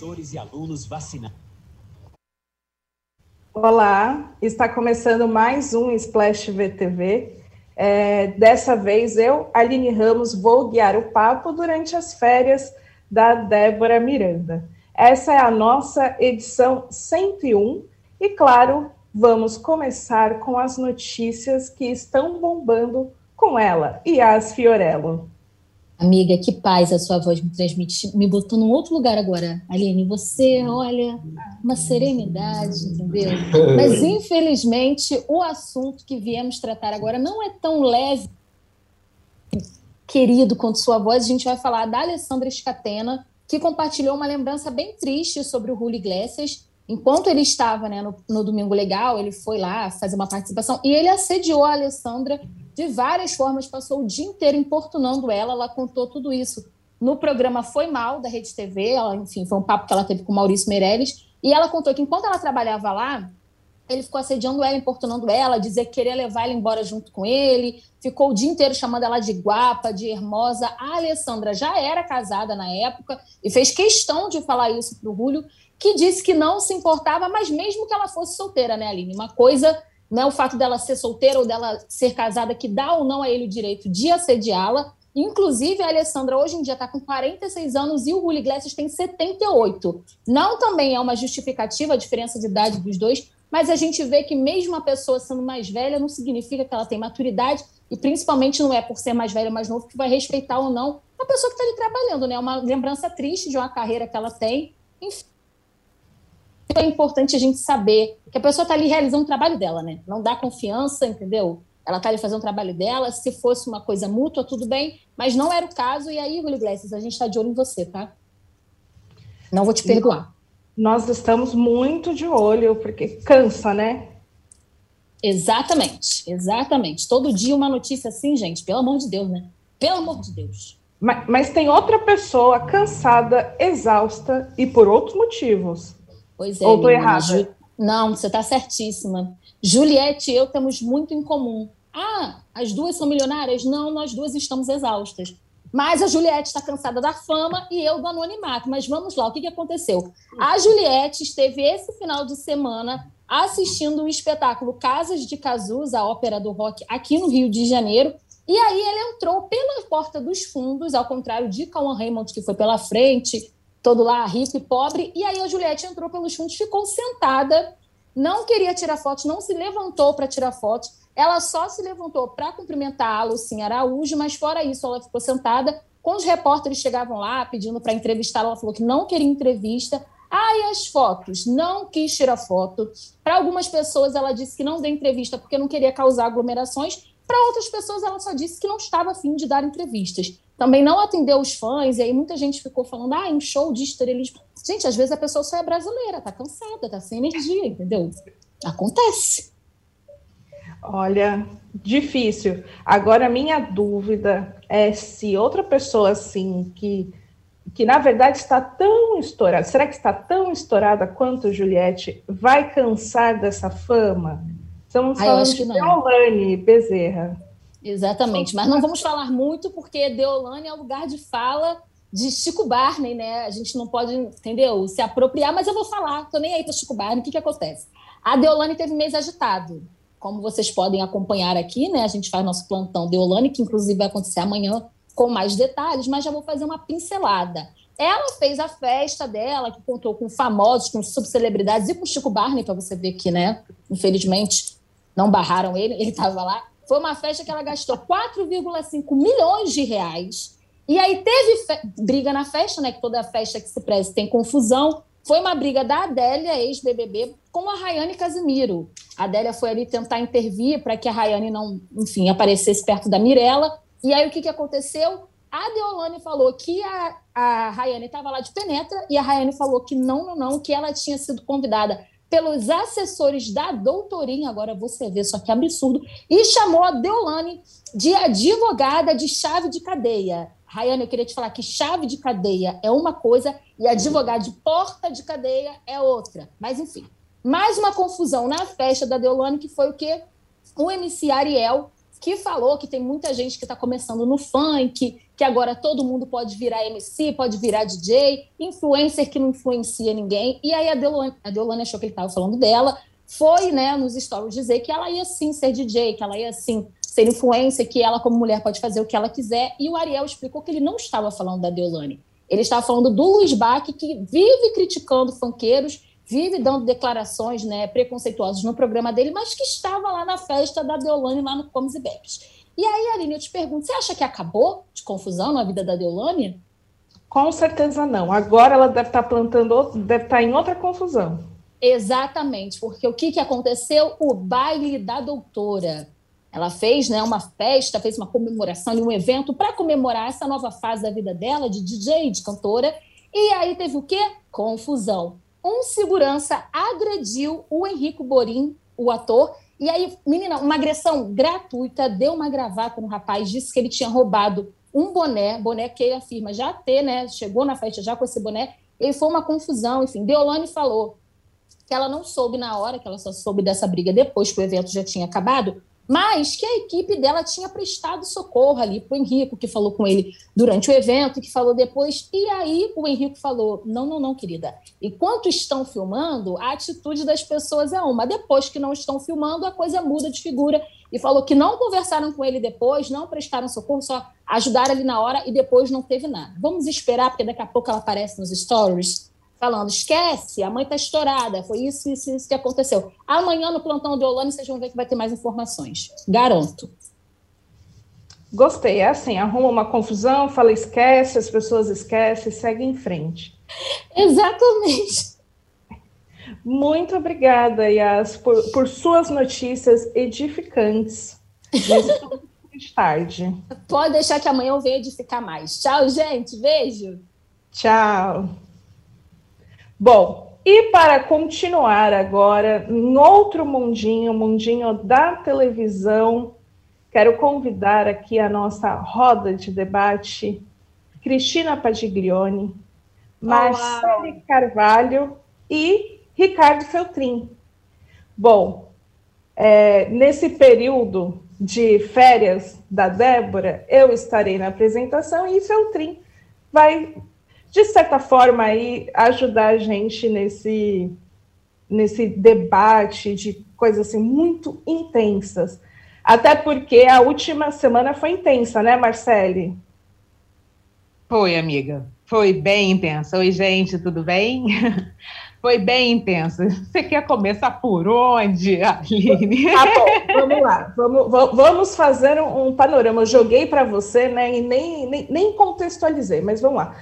professores e alunos vacinados. Olá, está começando mais um Splash VTV. É, dessa vez eu, Aline Ramos, vou guiar o papo durante as férias da Débora Miranda. Essa é a nossa edição 101 e, claro, vamos começar com as notícias que estão bombando com ela, Yas Fiorello. Amiga, que paz a sua voz me transmite. Me botou num outro lugar agora. Aline, você, olha, uma serenidade, entendeu? Mas, infelizmente, o assunto que viemos tratar agora não é tão leve, querido, quanto sua voz. A gente vai falar da Alessandra Scatena, que compartilhou uma lembrança bem triste sobre o Julio Iglesias. Enquanto ele estava né, no, no Domingo Legal, ele foi lá fazer uma participação e ele assediou a Alessandra de várias formas, passou o dia inteiro importunando ela, ela contou tudo isso no programa Foi Mal, da Rede TV, ela, enfim, foi um papo que ela teve com o Maurício Meirelles, e ela contou que enquanto ela trabalhava lá, ele ficou assediando ela, importunando ela, dizer que queria levar ela embora junto com ele, ficou o dia inteiro chamando ela de guapa, de hermosa. A Alessandra já era casada na época e fez questão de falar isso para o Rúlio, que disse que não se importava, mas mesmo que ela fosse solteira, né, Aline? Uma coisa não é o fato dela ser solteira ou dela ser casada que dá ou não a ele o direito de assediá-la. Inclusive, a Alessandra hoje em dia está com 46 anos e o Julio Iglesias tem 78. Não também é uma justificativa a diferença de idade dos dois, mas a gente vê que mesmo a pessoa sendo mais velha não significa que ela tem maturidade e principalmente não é por ser mais velha ou mais novo que vai respeitar ou não a pessoa que está ali trabalhando, né? É uma lembrança triste de uma carreira que ela tem. Enfim, é importante a gente saber que a pessoa está ali realizando o trabalho dela, né? Não dá confiança, entendeu? Ela está ali fazendo o trabalho dela. Se fosse uma coisa mútua, tudo bem, mas não era o caso. E aí, Julio Iglesias, a gente está de olho em você, tá? Não vou te perdoar. Nós estamos muito de olho, porque cansa, né? Exatamente, exatamente. Todo dia uma notícia assim, gente, pelo amor de Deus, né? Pelo amor de Deus. Mas, mas tem outra pessoa cansada, exausta e por outros motivos. Pois é. Ou estou errada? Ju... Não, você está certíssima. Juliette e eu temos muito em comum. Ah, as duas são milionárias? Não, nós duas estamos exaustas. Mas a Juliette está cansada da fama e eu do anonimato. Mas vamos lá, o que, que aconteceu? A Juliette esteve esse final de semana assistindo o espetáculo Casas de Cazus, a ópera do rock, aqui no Rio de Janeiro. E aí ele entrou pela porta dos fundos, ao contrário de Cauan Raymond, que foi pela frente, todo lá rico e pobre. E aí a Juliette entrou pelos fundos, ficou sentada, não queria tirar fotos, não se levantou para tirar fotos. Ela só se levantou para cumprimentar a Lucinha Araújo, mas fora isso, ela ficou sentada. Quando os repórteres chegavam lá pedindo para entrevistar, ela falou que não queria entrevista. Ah, e as fotos? Não quis tirar foto. Para algumas pessoas, ela disse que não deu entrevista porque não queria causar aglomerações. Para outras pessoas, ela só disse que não estava afim de dar entrevistas também não atendeu os fãs, e aí muita gente ficou falando, ah, um show de estrelismo. Gente, às vezes a pessoa só é brasileira, tá cansada, tá sem energia, entendeu? Acontece. Olha, difícil. Agora, minha dúvida é se outra pessoa, assim, que, que na verdade está tão estourada, será que está tão estourada quanto Juliette, vai cansar dessa fama? Estamos ah, falando de Deolane Bezerra. Exatamente, mas não vamos falar muito porque Deolane é o lugar de fala de Chico Barney, né? A gente não pode, entendeu? Se apropriar, mas eu vou falar, tô nem aí para Chico Barney, o que, que acontece? A Deolane teve mês agitado, como vocês podem acompanhar aqui, né? A gente faz nosso plantão Deolane, que inclusive vai acontecer amanhã com mais detalhes, mas já vou fazer uma pincelada. Ela fez a festa dela, que contou com famosos, com subcelebridades e com Chico Barney, para você ver que, né? Infelizmente, não barraram ele, ele estava lá. Foi uma festa que ela gastou 4,5 milhões de reais. E aí teve briga na festa, né? Que toda festa que se preze tem confusão. Foi uma briga da Adélia, ex-BBB, com a Rayane Casimiro. A Adélia foi ali tentar intervir para que a Rayane não, enfim, aparecesse perto da Mirella. E aí o que, que aconteceu? A Deolane falou que a, a Rayane estava lá de penetra e a Rayane falou que não, não, não, que ela tinha sido convidada pelos assessores da doutorinha, agora você vê, só que absurdo, e chamou a Deolane de advogada de chave de cadeia. Rayane, eu queria te falar que chave de cadeia é uma coisa e advogado de porta de cadeia é outra. Mas, enfim, mais uma confusão na festa da Deolane, que foi o quê? O MC Ariel que falou que tem muita gente que está começando no funk, que agora todo mundo pode virar MC, pode virar DJ, influencer que não influencia ninguém. E aí a Deolane, a Deolane achou que ele estava falando dela, foi né, nos stories dizer que ela ia sim ser DJ, que ela ia sim ser influencer, que ela, como mulher, pode fazer o que ela quiser. E o Ariel explicou que ele não estava falando da Deolane. Ele estava falando do Luiz Bach, que vive criticando funkeiros, vive dando declarações né, preconceituosas no programa dele, mas que estava lá na festa da Deolane, lá no Comes e Bebes. E aí, Aline, eu te pergunto, você acha que acabou de confusão na vida da Deolane? Com certeza não. Agora ela deve estar plantando, deve estar em outra confusão. Exatamente, porque o que, que aconteceu? O baile da doutora. Ela fez né, uma festa, fez uma comemoração, um evento para comemorar essa nova fase da vida dela, de DJ, de cantora. E aí teve o quê? Confusão. Um segurança agrediu o Henrico Borim, o ator, e aí, menina, uma agressão gratuita, deu uma gravata no rapaz, disse que ele tinha roubado um boné, boné que ele afirma já ter, né? Chegou na festa já com esse boné, e foi uma confusão, enfim. Deolane falou que ela não soube na hora, que ela só soube dessa briga depois que o evento já tinha acabado, mas que a equipe dela tinha prestado socorro ali para o Henrico, que falou com ele durante o evento, que falou depois. E aí o Henrico falou: não, não, não, querida. Enquanto estão filmando, a atitude das pessoas é uma. Depois que não estão filmando, a coisa muda de figura. E falou que não conversaram com ele depois, não prestaram socorro, só ajudaram ali na hora e depois não teve nada. Vamos esperar, porque daqui a pouco ela aparece nos stories falando: esquece, a mãe está estourada, foi isso, isso, isso que aconteceu. Amanhã no plantão de Olane vocês vão ver que vai ter mais informações. Garanto. Gostei, é assim, arruma uma confusão, fala esquece, as pessoas esquecem, segue em frente. Exatamente. Muito obrigada, Yas, por, por suas notícias edificantes. de tarde. Pode deixar que amanhã eu venha edificar mais. Tchau, gente. Beijo. Tchau. Bom, e para continuar agora em outro mundinho, mundinho da televisão, quero convidar aqui a nossa roda de debate Cristina Padiglione, Marcele Carvalho e Ricardo Feltrin. Bom, é, nesse período de férias da Débora, eu estarei na apresentação e Feltrin vai de certa forma, aí, ajudar a gente nesse, nesse debate de coisas assim, muito intensas. Até porque a última semana foi intensa, né, Marcele? Foi, amiga. Foi bem intensa. Oi, gente, tudo bem? Foi bem intensa. Você quer começar por onde, Aline? Tá bom, vamos lá. Vamos, vamos fazer um, panorama. Eu joguei para você, né? E nem, nem, nem contextualizei, mas vamos lá.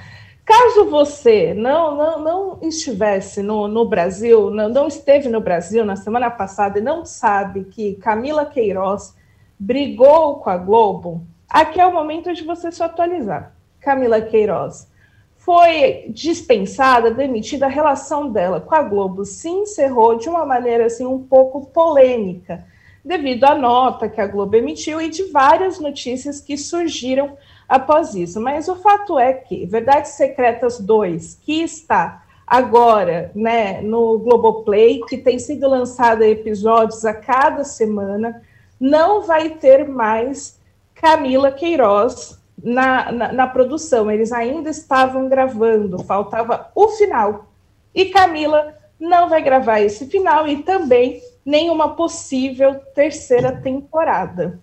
Caso você não, não, não estivesse no, no Brasil, não, não esteve no Brasil na semana passada e não sabe que Camila Queiroz brigou com a Globo, aqui é o momento de você se atualizar. Camila Queiroz foi dispensada, demitida, a relação dela com a Globo se encerrou de uma maneira assim um pouco polêmica, devido à nota que a Globo emitiu e de várias notícias que surgiram após isso. Mas o fato é que Verdades Secretas 2, que está agora né, no Globoplay, que tem sido lançado episódios a cada semana, não vai ter mais Camila Queiroz na, na, na produção. Eles ainda estavam gravando, faltava o final. E Camila não vai gravar esse final e também nenhuma possível terceira temporada.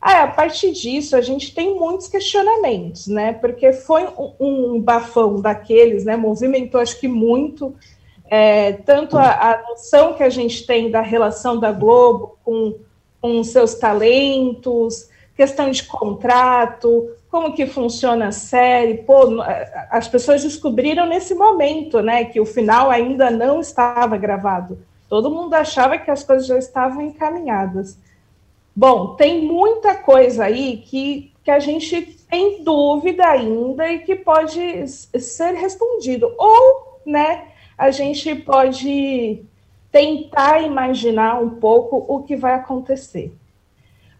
Ah, a partir disso, a gente tem muitos questionamentos, né? Porque foi um, um bafão daqueles, né? Movimentou, acho que muito, é, tanto a, a, noção que a gente tem da relação da Globo com, com seus talentos, questão de contrato, como que funciona a série. Pô, as pessoas descobriram nesse momento, né? Que o final ainda não estava gravado. Todo mundo achava que as coisas já estavam encaminhadas. Bom, tem muita coisa aí que, que a gente tem dúvida ainda e que pode ser respondido. Ou, né, a gente pode tentar imaginar um pouco o que vai acontecer.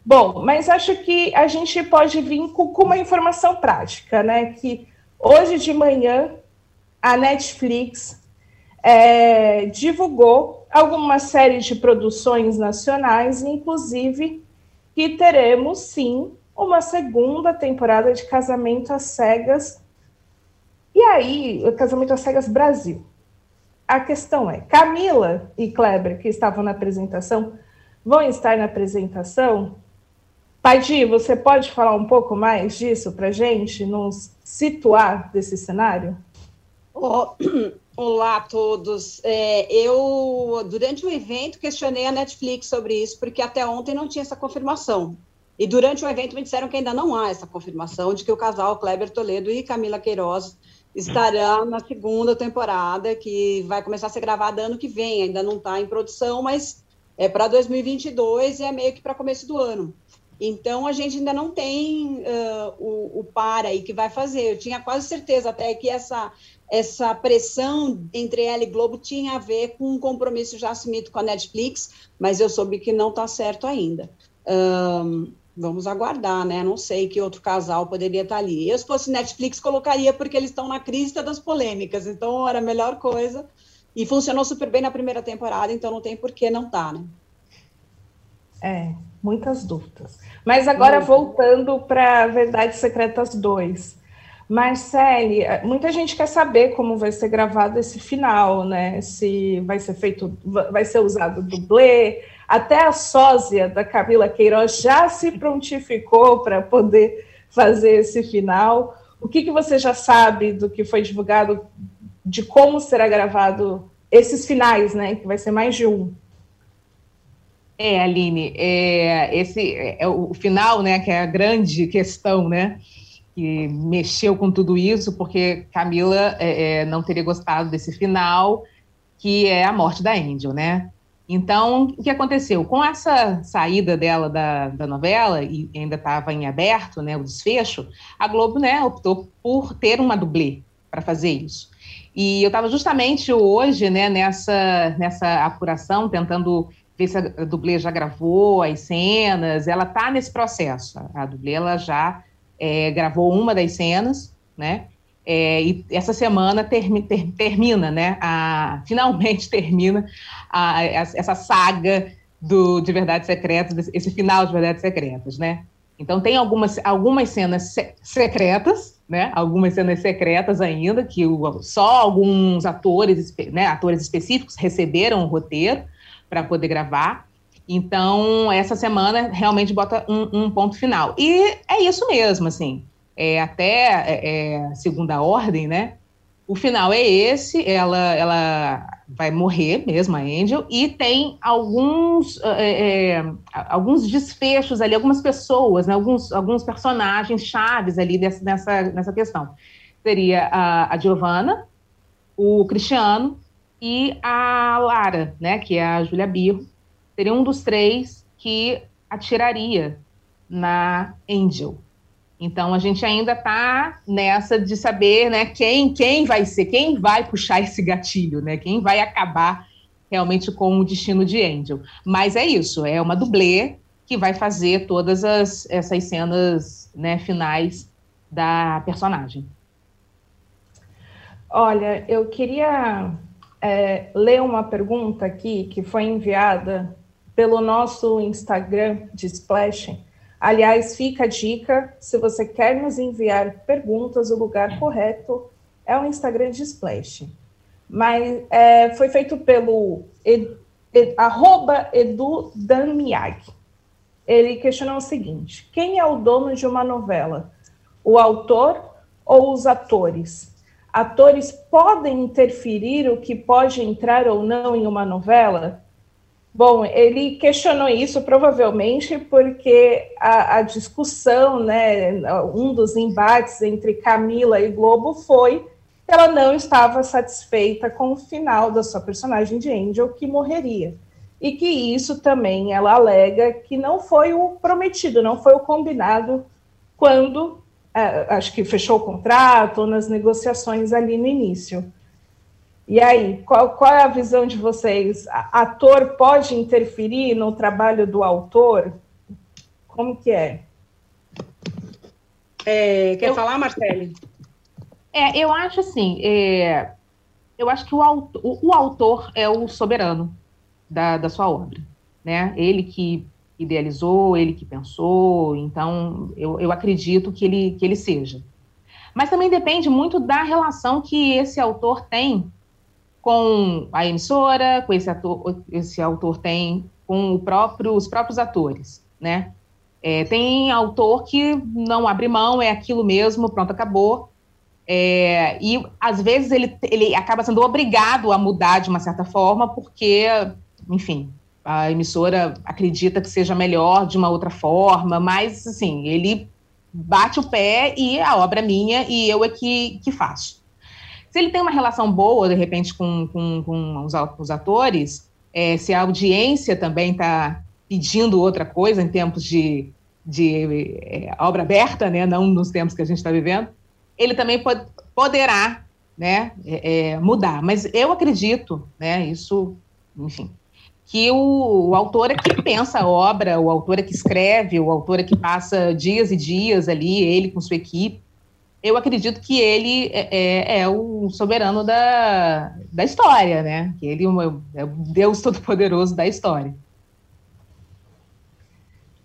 Bom, mas acho que a gente pode vir com, uma informação prática, né? Que hoje de manhã a Netflix é, divulgou alguma série de produções nacionais, inclusive que teremos sim uma segunda temporada de Casamento às Cegas. E aí, Casamento às Cegas Brasil. A questão é: Camila e Kleber, que estavam na apresentação, vão estar na apresentação? Paidi, você pode falar um pouco mais disso para gente, nos situar desse cenário? Oh, olá a todos. É, eu, durante o evento, questionei a Netflix sobre isso, porque até ontem não tinha essa confirmação. E durante o evento me disseram que ainda não há essa confirmação de que o casal Kleber Toledo e Camila Queiroz estarão na segunda temporada, que vai começar a ser gravada ano que vem. Ainda não está em produção, mas é para 2022 e é meio que para começo do ano. Então, a gente ainda não tem uh, o, o par aí que vai fazer. Eu tinha quase certeza até que essa, essa pressão entre ela e Globo tinha a ver com um compromisso já assumido com a Netflix, mas eu soube que não está certo ainda. Um, vamos aguardar, né? Não sei que outro casal poderia estar tá ali. Eu, se fosse Netflix, colocaria porque eles estão na crista das polêmicas, então era a melhor coisa. E funcionou super bem na primeira temporada, então não tem por que não estar, tá, né? É, muitas dúvidas. Mas agora Muito. voltando para Verdades Secretas 2. Marcele, muita gente quer saber como vai ser gravado esse final, né? Se vai ser feito, vai ser usado dublê. Até a sósia da Camila Queiroz já se prontificou para poder fazer esse final. O que, que você já sabe do que foi divulgado, de como será gravado esses finais, né? Que vai ser mais de um. É, Aline, é, esse é o final, né, que é a grande questão, né, que mexeu com tudo isso, porque Camila é, é, não teria gostado desse final, que é a morte da Angel, né? Então, o que aconteceu? Com essa saída dela da, da novela, e ainda estava em aberto, né, o desfecho, a Globo, né, optou por ter uma dublê para fazer isso. E eu estava justamente hoje, né, nessa, nessa apuração, tentando ver se a dublê já gravou as cenas, ela está nesse processo. A dublê ela já é, gravou uma das cenas, né? É, e essa semana termi, ter, termina, né? A, finalmente termina a, a, essa saga do, de Verdades Secretas, esse final de Verdades Secretas, né? Então tem algumas, algumas cenas se, secretas, né? Algumas cenas secretas ainda, que o, só alguns atores, né, atores específicos receberam o roteiro, para poder gravar. Então, essa semana realmente bota um, um, ponto final. E é isso mesmo, assim. É, até é, é, segunda ordem, né? O final é esse, ela, ela vai morrer mesmo, a Angel, e tem alguns, é, alguns desfechos ali, algumas pessoas, né, alguns, alguns personagens chaves ali dessa, nessa, nessa questão. Seria a, a Giovanna, o Cristiano e a Lara, né, que é a Júlia Birro, seria um dos três que atiraria na Angel. Então a gente ainda está nessa de saber, né, quem quem vai ser, quem vai puxar esse gatilho, né, quem vai acabar realmente com o destino de Angel. Mas é isso, é uma dublê que vai fazer todas as, essas cenas, né, finais da personagem. Olha, eu queria é, ler uma pergunta aqui que foi enviada pelo nosso Instagram de Splash. Aliás, fica a dica: se você quer nos enviar perguntas, o lugar correto é o Instagram de Splash. Mas é, foi feito pelo ed, ed, arroba Edu Danmiag. Ele questionou o seguinte: quem é o dono de uma novela? O autor ou os atores? Atores podem interferir o que pode entrar ou não em uma novela? Bom, ele questionou isso provavelmente porque a, a, discussão, né, um dos embates entre Camila e Globo foi que ela não estava satisfeita com o final da sua personagem de Angel, que morreria. E que isso também ela alega que não foi o prometido, não foi o combinado quando acho que fechou o contrato, ou nas negociações ali no início. E aí, qual, qual é a visão de vocês? A, ator pode interferir no trabalho do autor? Como que é? é quer eu, falar, Marcele? É, eu acho assim, é, eu acho que o, autor, o, o autor é o soberano da, da sua obra, né? Ele que idealizou, ele que pensou, então eu, eu acredito que ele, que ele seja. Mas também depende muito da relação que esse autor tem com a emissora, com esse, ator, esse autor tem com próprio, os próprios atores, né? É, tem autor que não abre mão, é aquilo mesmo, pronto, acabou. É, e às vezes ele, ele acaba sendo obrigado a mudar de uma certa forma, porque, enfim, a emissora acredita que seja melhor de uma outra forma, mas assim, ele bate o pé e a obra é minha e eu é que, que faço. Se ele tem uma relação boa, de repente, com, com, com os, os atores, é, se a audiência também está pedindo outra coisa em tempos de, de é, obra aberta, né, não nos tempos que a gente está vivendo, ele também pod poderá né, é, é, mudar. Mas eu acredito, né, isso, enfim, que o, o, autor é que pensa a obra, o autor é que escreve, o autor é que passa dias e dias ali, ele com sua equipe. Eu acredito que ele é, é, é o soberano da, da história, né? Que ele é o Deus Todo-Poderoso da história.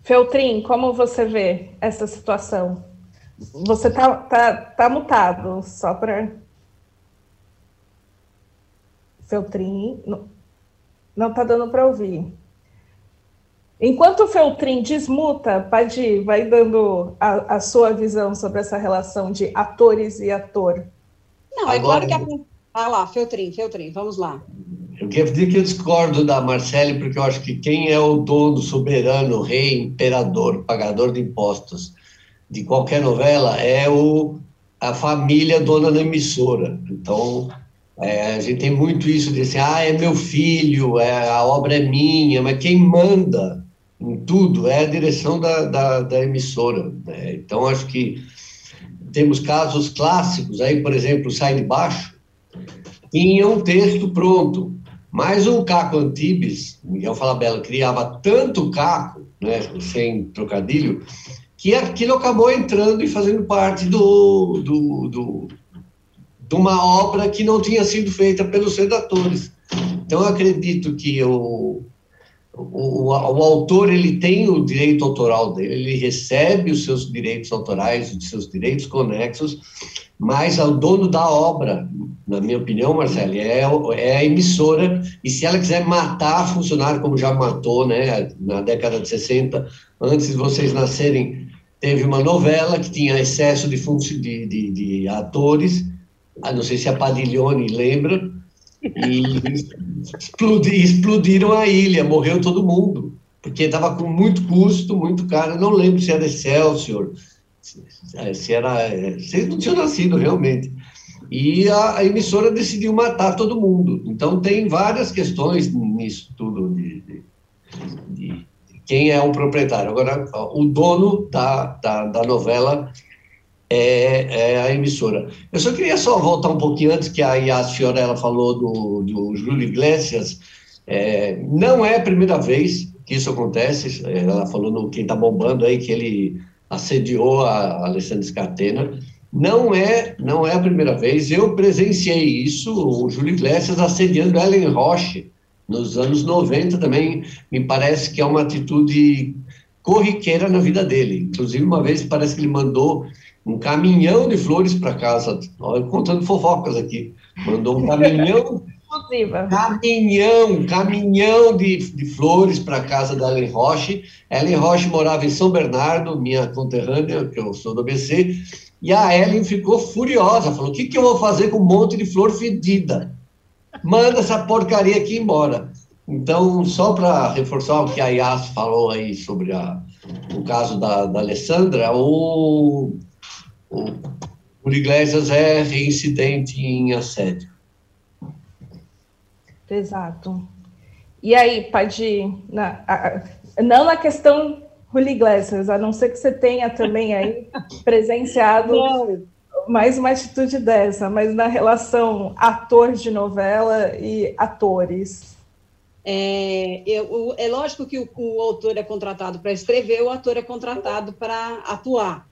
Feltrin, como você vê essa situação? Você tá, tá, tá mutado, só para. Feltrin. Não está dando para ouvir. Enquanto o Feltrin desmuta, Padi, vai dando a, a, sua visão sobre essa relação de atores e ator. Não, é claro que a... Ah lá, Feltrin, Feltrin, vamos lá. Eu quero dizer que eu discordo da Marcele, porque eu acho que quem é o dono, soberano, rei, imperador, pagador de impostos de qualquer novela é o, a família dona da emissora. Então, é, a gente tem muito isso de assim, ah, é meu filho, é, a obra é minha, mas quem manda em tudo é a direção da, da, da emissora. Né? Então, acho que temos casos clássicos, aí, por exemplo, Sai de Baixo, tinha um texto pronto, mas o Caco Antibes, Miguel Falabella, criava tanto caco, né, sem trocadilho, que aquilo acabou entrando e fazendo parte do, do, do de uma obra que não tinha sido feita pelos redatores. Então, eu acredito que o, o, o, o, autor ele tem o direito autoral dele, ele recebe os seus direitos autorais, os seus direitos conexos, mas o dono da obra, na minha opinião, Marcelo, é, é a emissora, e se ela quiser matar funcionário, como já matou né, na década de 60, antes de vocês nascerem, teve uma novela que tinha excesso de, de, de, de atores, ah, não sei se a Padiglione lembra, e explodi, explodiram a ilha, morreu todo mundo, porque estava com muito custo, muito caro, não lembro se era Excelsior, se era, vocês não tinham nascido realmente, e a, a, emissora decidiu matar todo mundo, então tem várias questões nisso tudo, de, de, de quem é o proprietário, agora o dono da, da, da novela é, é, a emissora. Eu só queria só voltar um pouquinho antes que a Yas Fiorella falou do, do Júlio Iglesias. É, não é a primeira vez que isso acontece. Ela falou no Quem Está Bombando aí que ele assediou a Alessandra Scatena. Não é, não é a primeira vez. Eu presenciei isso, o Júlio Iglesias assediando Ellen Roche nos anos 90 também. Me parece que é uma atitude corriqueira na vida dele. Inclusive, uma vez parece que ele mandou um caminhão de flores para casa. Olha, contando fofocas aqui. Mandou um caminhão. caminhão, caminhão de, de flores para casa da Ellen Roche. Ellen Roche morava em São Bernardo, minha conterrânea, que eu sou do ABC, e a Ellen ficou furiosa, falou: o que, que eu vou fazer com um monte de flor fedida? Manda essa porcaria aqui embora. Então, só para reforçar o que a Yas falou aí sobre a, o caso da, da Alessandra, o, o, o Iglesias é reincidente em assédio. Exato. E aí, Padi, na, a, não na questão Julio Iglesias, a não ser que você tenha também aí presenciado não. mais uma atitude dessa, mas na relação ator de novela e atores. É, eu, é lógico que o, o autor é contratado para escrever, o ator é contratado para atuar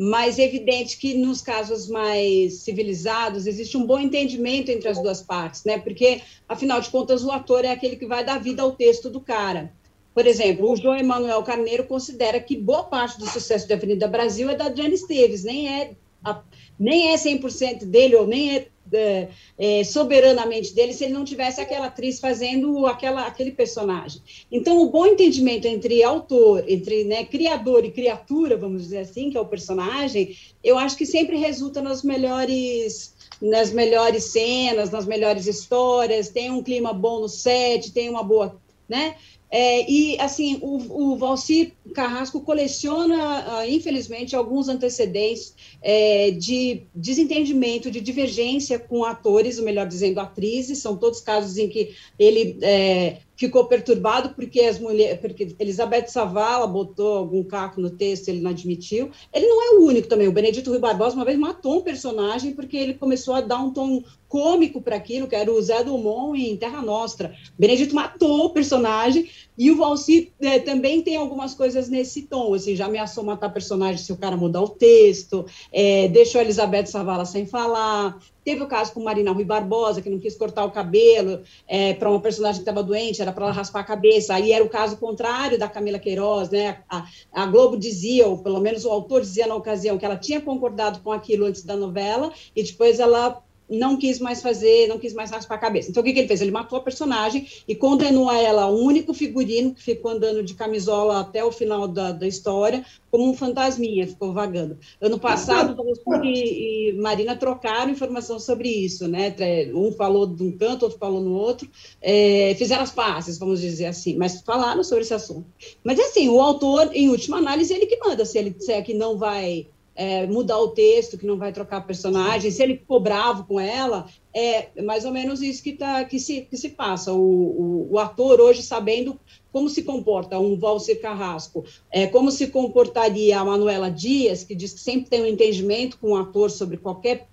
mas é evidente que nos casos mais civilizados existe um bom entendimento entre as duas partes, né? Porque, afinal de contas, o ator é aquele que vai dar vida ao texto do cara. Por exemplo, o João Emanuel Carneiro considera que boa parte do sucesso da Avenida Brasil é da Adriana Esteves, nem é, a, nem é 100% dele, ou nem é, é, é, soberanamente dele, se ele não tivesse aquela atriz fazendo aquela, aquele personagem. Então, o bom entendimento entre autor, entre né, criador e criatura, vamos dizer assim, que é o personagem, eu acho que sempre resulta nas melhores nas melhores cenas, nas melhores histórias, tem um clima bom no set, tem uma boa, né? É, e, assim, o, o Valcir Carrasco coleciona, uh, infelizmente, alguns antecedentes é, de desentendimento, de divergência com atores, ou melhor dizendo, atrizes, são todos casos em que ele é, ficou perturbado porque as mulheres, porque Elizabeth Savala botou algum caco no texto, ele não admitiu. Ele não é o único também. O Benedito Rui Barbosa uma vez matou um personagem porque ele começou a dar um tom cômico para aquilo, que era o Zé Dumont em Terra Nostra. Benedito matou o personagem e o Valci é, também tem algumas coisas nesse tom, assim, já ameaçou matar personagem se o cara mudar o texto, é, deixou a Elizabeth Savala sem falar. Teve o caso com Marina Rui Barbosa, que não quis cortar o cabelo é, para uma personagem que estava doente, era para ela raspar a cabeça. Aí era o caso contrário da Camila Queiroz, né? A, a Globo dizia, ou pelo menos o autor dizia na ocasião, que ela tinha concordado com aquilo antes da novela, e depois ela não quis mais fazer, não quis mais raspar a cabeça. Então, o que, que ele fez? Ele matou a personagem e condenou a ela, o único figurino que ficou andando de camisola até o final da, da história, como um fantasminha, ficou vagando. Ano passado, e, e Marina trocaram informação sobre isso, né? Um falou de um canto, outro falou no outro, é, fizeram as passes, vamos dizer assim, mas falaram sobre esse assunto. Mas, assim, o autor, em última análise, ele que manda, se ele disser que não vai é, mudar o texto, que não vai trocar personagem, se ele ficou bravo com ela, é mais ou menos isso que, tá, que, se, que se passa. O, o, o ator hoje sabendo como se comporta um Valser Carrasco, é, como se comportaria a Manuela Dias, que diz que sempre tem um entendimento com o ator sobre qualquer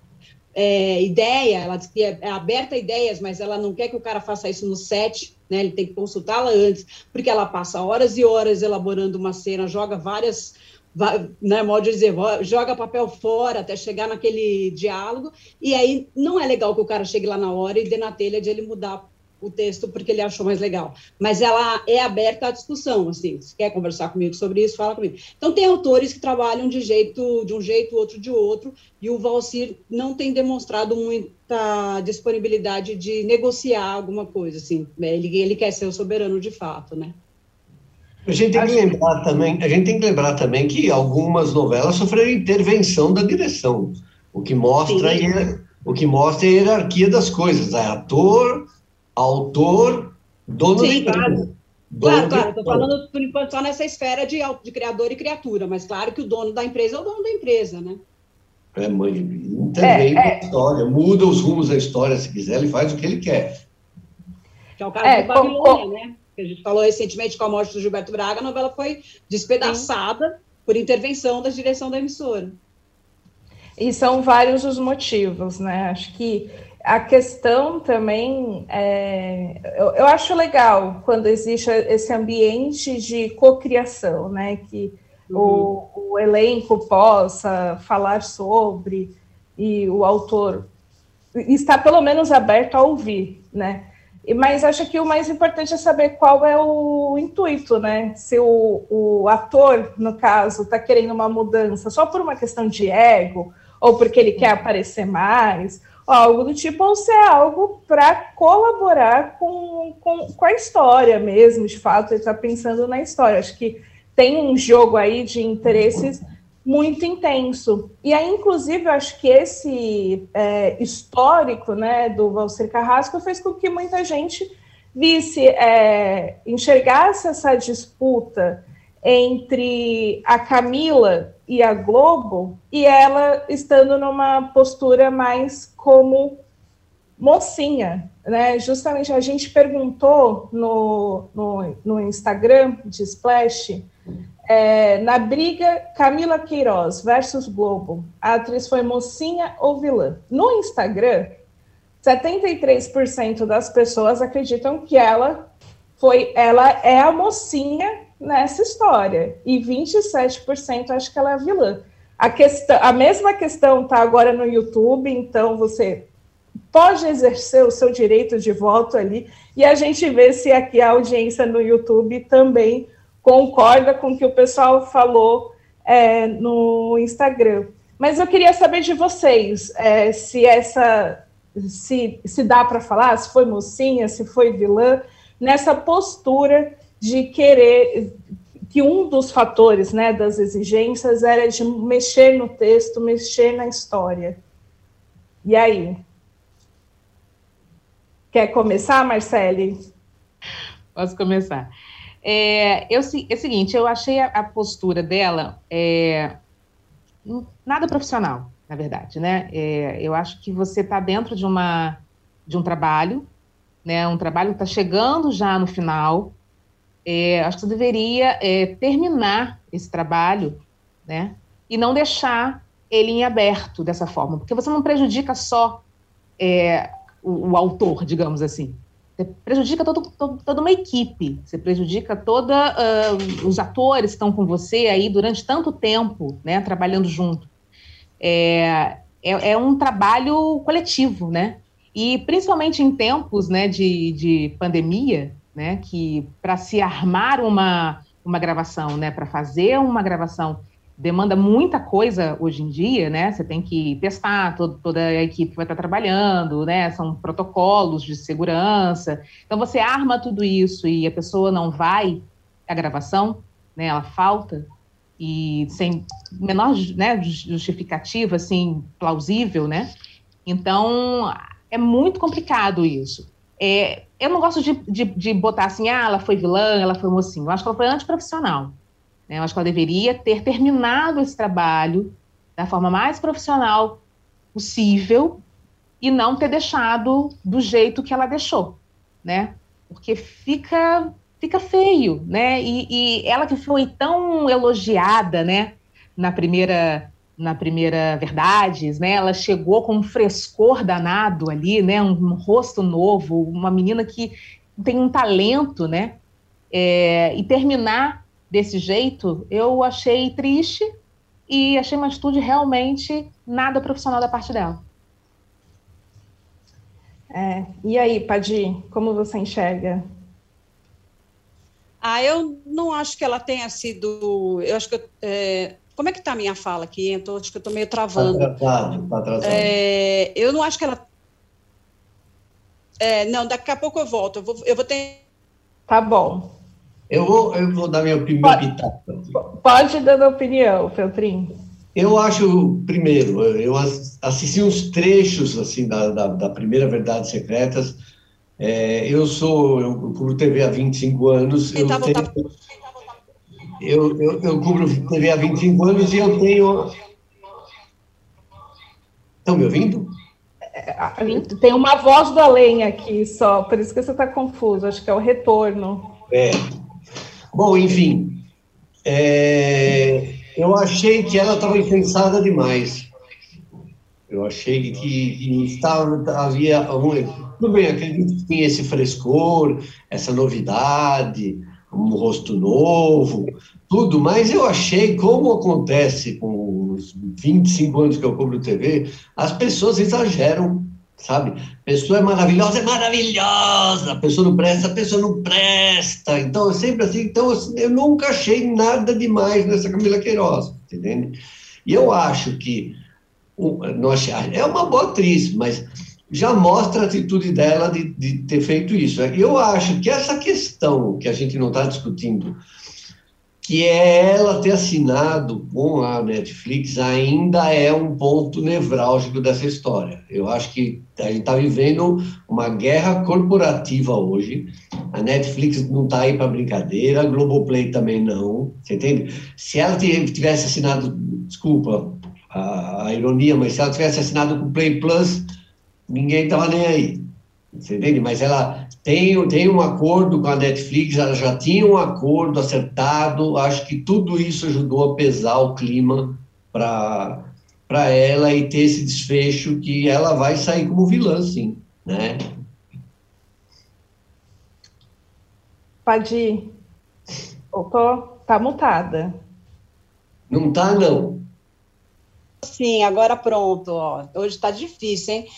é, ideia, ela diz que é, é, aberta a ideias, mas ela não quer que o cara faça isso no set, né? Ele tem que consultá-la antes, porque ela passa horas e horas elaborando uma cena, joga várias vai, né, modo de dizer, joga papel fora até chegar naquele diálogo, e aí não é legal que o cara chegue lá na hora e dê na telha de ele mudar o texto porque ele achou mais legal. Mas ela é aberta à discussão, assim, se quer conversar comigo sobre isso, fala comigo. Então tem autores que trabalham de jeito de um jeito, outro de outro, e o Valcir não tem demonstrado muita disponibilidade de negociar alguma coisa, assim. Ele, ele quer ser o soberano de fato, né? A gente tem que lembrar também, a gente tem que lembrar também que algumas novelas sofreram intervenção da direção, o que mostra a, o que mostra a hierarquia das coisas, é ator, autor, dono Sim, da empresa. Claro, claro, estou falando por enquanto só nessa esfera de, de criador e criatura, mas claro que o dono da empresa é o dono da empresa, né? É, mãe, intervém é, é. história, muda os rumos da história se quiser, ele faz o que ele quer. Que é o caso é, do Babilônia, com, né? Que a gente falou recentemente com a morte do Gilberto Braga, a novela foi despedaçada Sim. por intervenção da direção da emissora. E são vários os motivos, né? Acho que a questão também, é, eu, eu, acho legal quando existe esse ambiente de cocriação, né? Que uhum. o, o elenco possa falar sobre e o autor está pelo menos aberto a ouvir, né? Mas acho que o mais importante é saber qual é o intuito, né? Se o, o ator, no caso, está querendo uma mudança só por uma questão de ego, ou porque ele quer aparecer mais, ou algo do tipo, ou se é algo para colaborar com, com, com a história mesmo, de fato, ele está pensando na história. Acho que tem um jogo aí de interesses muito intenso. E aí, inclusive, eu acho que esse é, histórico né, do Valcer Carrasco fez com que muita gente visse, é, enxergasse essa disputa entre a Camila e a Globo, e ela estando numa postura mais como mocinha, né? Justamente a gente perguntou no, no, no Instagram de Splash é, na briga Camila Queiroz versus Globo, a atriz foi mocinha ou vilã? No Instagram, 73% das pessoas acreditam que ela foi, ela é a mocinha nessa história e 27% acham que ela é a vilã. A questão, a mesma questão está agora no YouTube, então você pode exercer o seu direito de voto ali, e a gente vê se aqui a audiência no YouTube também concorda com o que o pessoal falou é, no Instagram. Mas eu queria saber de vocês é, se essa se, se dá para falar, se foi mocinha, se foi vilã, nessa postura de querer que um dos fatores né, das exigências era de mexer no texto, mexer na história. E aí? Quer começar, Marcele? Posso começar. É, eu, é o seguinte, eu achei a, a postura dela é, nada profissional, na verdade, né? É, eu acho que você está dentro de uma de um trabalho, né? Um trabalho que está chegando já no final. É, acho que você deveria é, terminar esse trabalho, né? E não deixar ele em aberto dessa forma, porque você não prejudica só é, o, o, autor, digamos assim. Você prejudica todo, todo, toda uma equipe, você prejudica todos uh, os atores que estão com você aí durante tanto tempo, né, trabalhando junto. É, é, é um trabalho coletivo, né? E principalmente em tempos né, de, de pandemia, né, que para se armar uma, uma gravação, né, para fazer uma gravação demanda muita coisa hoje em dia, né? Você tem que testar, todo, toda a equipe vai estar trabalhando, né? São protocolos de segurança. Então você arma tudo isso e a pessoa não vai à gravação, né? Ela falta e sem menor né, justificativa, assim, plausível, né? Então é muito complicado isso. É, eu não gosto de, de, de botar assim, ah, ela foi vilã, ela foi mocinha. Eu acho que ela foi antiprofissional. Né? Eu acho que ela deveria ter terminado esse trabalho da forma mais profissional possível e não ter deixado do jeito que ela deixou, né? Porque fica fica feio, né? E, e ela que foi tão elogiada, né? Na primeira na primeira Verdades, né? Ela chegou com um frescor danado ali, né? Um, um rosto novo, uma menina que tem um talento, né? É, e terminar desse jeito, eu achei triste e achei uma atitude realmente nada profissional da parte dela. É, e aí, Padi, como você enxerga? Ah, eu não acho que ela tenha sido. Eu acho que. É, como é que está a minha fala aqui? Então, acho que eu estou meio travando. Está atrasado, está atrasado. É, eu não acho que ela. É, não, daqui a pouco eu volto. Eu vou, eu vou ter. Tá bom. Eu vou, eu vou dar minha opinião. Pode, pode dar opinião, Feltrin. Eu acho, primeiro, eu assisti uns trechos assim da, da, da primeira Verdades Secretas. É, eu sou, eu cubro TV há 25 anos. Eu, tá, tenho, tá. eu, eu, eu cubro TV há 25 anos e eu tenho. Estão me ouvindo? É, tem uma voz do além aqui só, por isso que você está confuso, acho que é o retorno. É, Bom, enfim, é, eu achei que ela estava insensada demais. Eu achei que, que estava, havia. Tudo bem, acredito que tinha esse frescor, essa novidade, um rosto novo, tudo, mas eu achei, como acontece com os 25 anos que eu cubro TV, as pessoas exageram sabe? Pessoa é maravilhosa, é maravilhosa. A pessoa não presta, a pessoa não presta. Então, é sempre assim. Então, eu nunca achei nada demais nessa Camila Queiroz, entende? E eu acho que é uma boa atriz, mas já mostra a atitude dela de, de ter feito isso. Eu acho que essa questão que a gente não está discutindo que é ela ter assinado com a Netflix ainda é um ponto nevrálgico dessa história. Eu acho que a gente está vivendo uma guerra corporativa hoje. A Netflix não está aí para brincadeira, a Globoplay também não, você entende? Se ela tivesse assinado, desculpa a, a ironia, mas se ela tivesse assinado com o Play Plus, ninguém estava nem aí. Você entende? Mas ela tem, tem um acordo com a Netflix, ela já tinha um acordo acertado. Acho que tudo isso ajudou a pesar o clima para para ela e ter esse desfecho que ela vai sair como vilã, sim, né? Padi, voltou? Tá mutada. Não tá, não. sim, agora pronto. Ó. Hoje está difícil, hein?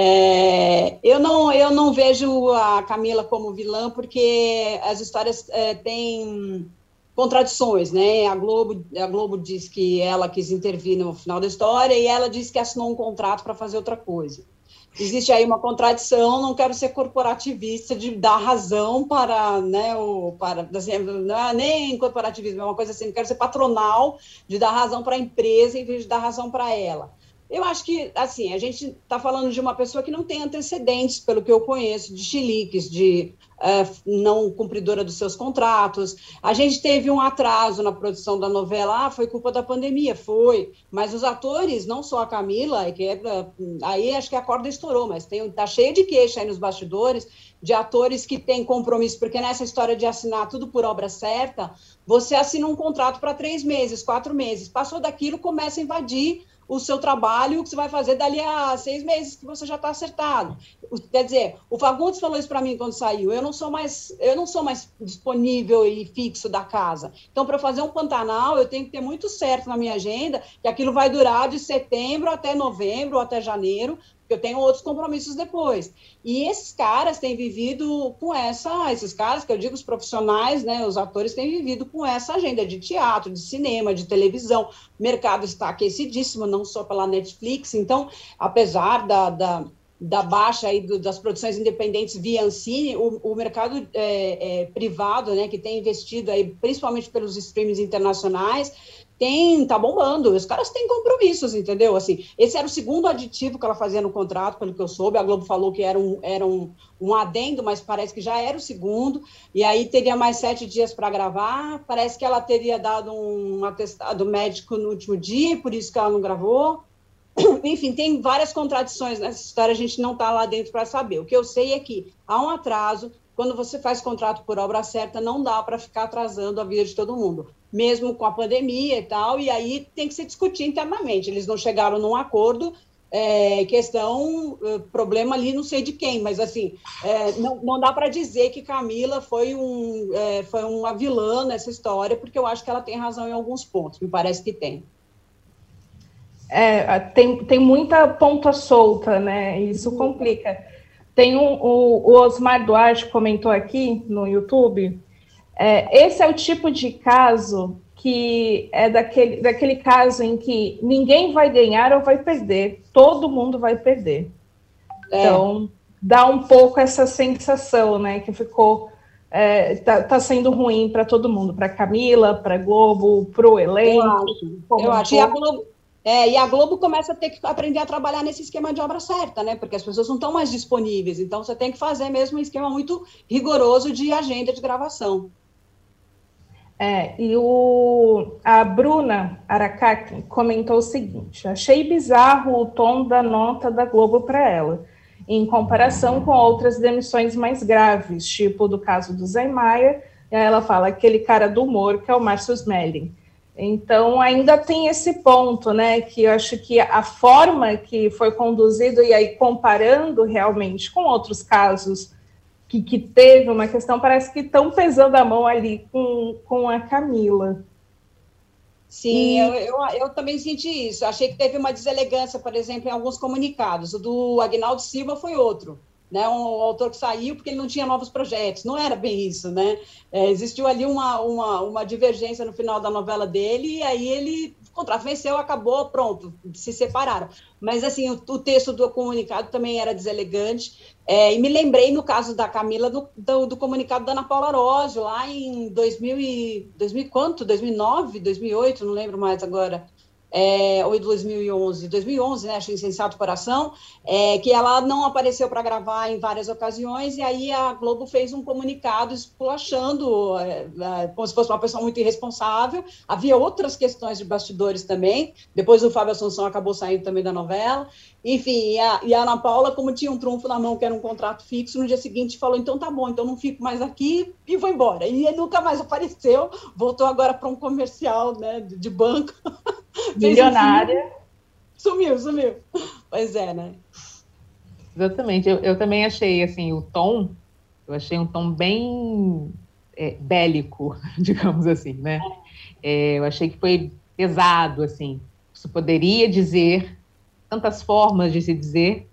É, eu, não, eu não vejo a Camila como vilã, porque as histórias é, têm contradições, né? A Globo, a Globo diz que ela quis intervir no final da história e ela diz que assinou um contrato para fazer outra coisa. Existe aí uma contradição, não quero ser corporativista de dar razão para, né, o, para assim, não é nem corporativismo, é uma coisa assim, não quero ser patronal de dar razão para a empresa em vez de dar razão para ela. Eu acho que, assim, a gente está falando de uma pessoa que não tem antecedentes, pelo que eu conheço, de chiliques, de uh, não cumpridora dos seus contratos. A gente teve um atraso na produção da novela, ah, foi culpa da pandemia, foi. Mas os atores, não só a Camila, é que é, aí acho que a corda estourou, mas tem, tá cheio de queixa aí nos bastidores de atores que têm compromisso, porque nessa história de assinar tudo por obra certa, você assina um contrato para três meses, quatro meses. Passou daquilo, começa a invadir o seu trabalho, que você vai fazer dali a seis meses que você já está acertado. Quer dizer, o Fagundes falou isso para mim quando saiu. Eu não sou mais, eu não sou mais disponível e fixo da casa. Então, para fazer um Pantanal, eu tenho que ter muito certo na minha agenda que aquilo vai durar de setembro até novembro ou até janeiro, eu tenho outros compromissos depois. E esses caras têm vivido com essa, esses caras que eu digo os profissionais, né, os atores têm vivido com essa agenda de teatro, de cinema, de televisão. O mercado está aquecidíssimo, não só pela Netflix. Então, apesar da, da da baixa aí do, das produções independentes via Ancine, o, o mercado é, é, privado, né, que tem investido aí, principalmente pelos streams internacionais, tem, tá bombando, os caras têm compromissos, entendeu? Assim, esse era o segundo aditivo que ela fazia no contrato, pelo que eu soube, a Globo falou que era um, era um, um adendo, mas parece que já era o segundo, e aí teria mais sete dias para gravar, parece que ela teria dado um atestado médico no último dia, por isso que ela não gravou, enfim, tem várias contradições nessa história, a gente não está lá dentro para saber. O que eu sei é que há um atraso, quando você faz contrato por obra certa, não dá para ficar atrasando a vida de todo mundo, mesmo com a pandemia e tal, e aí tem que se discutir internamente. Eles não chegaram num acordo, é, questão, é, problema ali, não sei de quem, mas assim, é, não, não dá para dizer que Camila foi, um, é, foi uma vilã nessa história, porque eu acho que ela tem razão em alguns pontos, me parece que tem. É, tem, tem muita ponta solta, né? Isso complica. Tem um, o, o Osmar Duarte comentou aqui no YouTube. É, esse é o tipo de caso que é daquele, daquele caso em que ninguém vai ganhar ou vai perder, todo mundo vai perder. É. Então, dá um pouco essa sensação, né? Que ficou. É, tá, tá sendo ruim para todo mundo, para Camila, para Globo, para o elenco. Eu acho. Eu acho. E a Globo, é, e a Globo começa a ter que aprender a trabalhar nesse esquema de obra certa, né? Porque as pessoas não estão mais disponíveis. Então, você tem que fazer mesmo um esquema muito rigoroso de agenda de gravação. É, e o, a Bruna Aracaki comentou o seguinte: achei bizarro o tom da nota da Globo para ela, em comparação com outras demissões mais graves, tipo do caso do Zé Maia. E aí ela fala aquele cara do humor que é o Márcio Smelling. Então, ainda tem esse ponto, né? Que eu acho que a forma que foi conduzido, e aí comparando realmente com outros casos que, que teve uma questão, parece que estão pesando a mão ali com, com a Camila. Sim, eu, eu, eu, também senti isso. Achei que teve uma deselegância, por exemplo, em alguns comunicados. O do Agnaldo Silva foi outro né, um autor que saiu porque ele não tinha novos projetos. Não era bem isso, né? É, existiu ali uma, uma, uma divergência no final da novela dele, e aí ele, contrato venceu, acabou, pronto, se separaram. Mas, assim, o, o texto do comunicado também era deselegante, é, e me lembrei, no caso da Camila, do, do, do comunicado da Ana Paula Arósio, lá em 2000 e, 2000 quanto? 2009, 2008, não lembro mais agora é, ou em 2011, 2011, né, acho Insensato Coração, é, que ela não apareceu para gravar em várias ocasiões, e aí a Globo fez um comunicado esculachando, é, é, como se fosse uma pessoa muito irresponsável. Havia outras questões de bastidores também, depois o Fábio Assunção acabou saindo também da novela, enfim, e a, e a, Ana Paula, como tinha um trunfo na mão, que era um contrato fixo, no dia seguinte falou: então tá bom, então não fico mais aqui e vou embora. E nunca mais apareceu, voltou agora para um comercial né, de banco. Milionária. sumiu, sumiu. Pois é, né? Exatamente. Eu, eu também achei assim, o tom, eu achei um tom bem é, bélico, digamos assim, né? É, eu achei que foi pesado, assim, Você poderia dizer tantas formas de se dizer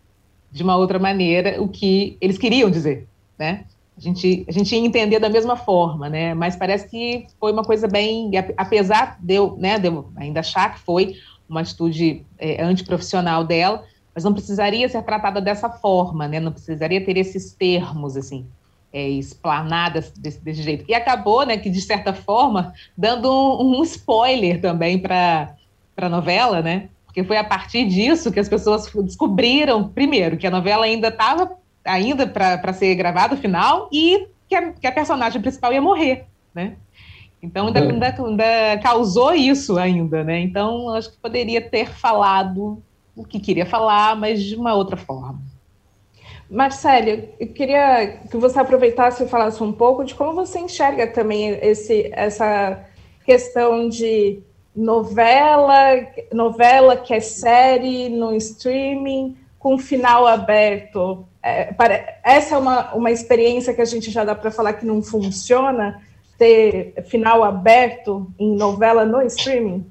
de uma outra maneira o que eles queriam dizer, né? A gente, a gente ia entender da mesma forma, né? Mas parece que foi uma coisa bem, apesar de eu, né, de eu ainda achar que foi uma atitude é, antiprofissional dela, mas não precisaria ser tratada dessa forma, né? Não precisaria ter esses termos, assim, é, explanadas desse, desse, jeito. E acabou, né, que de certa forma, dando um, um spoiler também para a novela, né? Porque foi a partir disso que as pessoas descobriram, primeiro, que a novela ainda estava ainda para ser gravada o final e que a, que a, personagem principal ia morrer, né? Então ainda, ainda, ainda causou isso ainda, né? Então acho que poderia ter falado o que queria falar, mas de uma outra forma. Marcelo, eu queria que você aproveitasse e falasse um pouco de como você enxerga também esse, essa questão de novela, novela que é série no streaming, com final aberto. É, para, essa é uma, uma experiência que a gente já dá para falar que não funciona, ter final aberto em novela no streaming?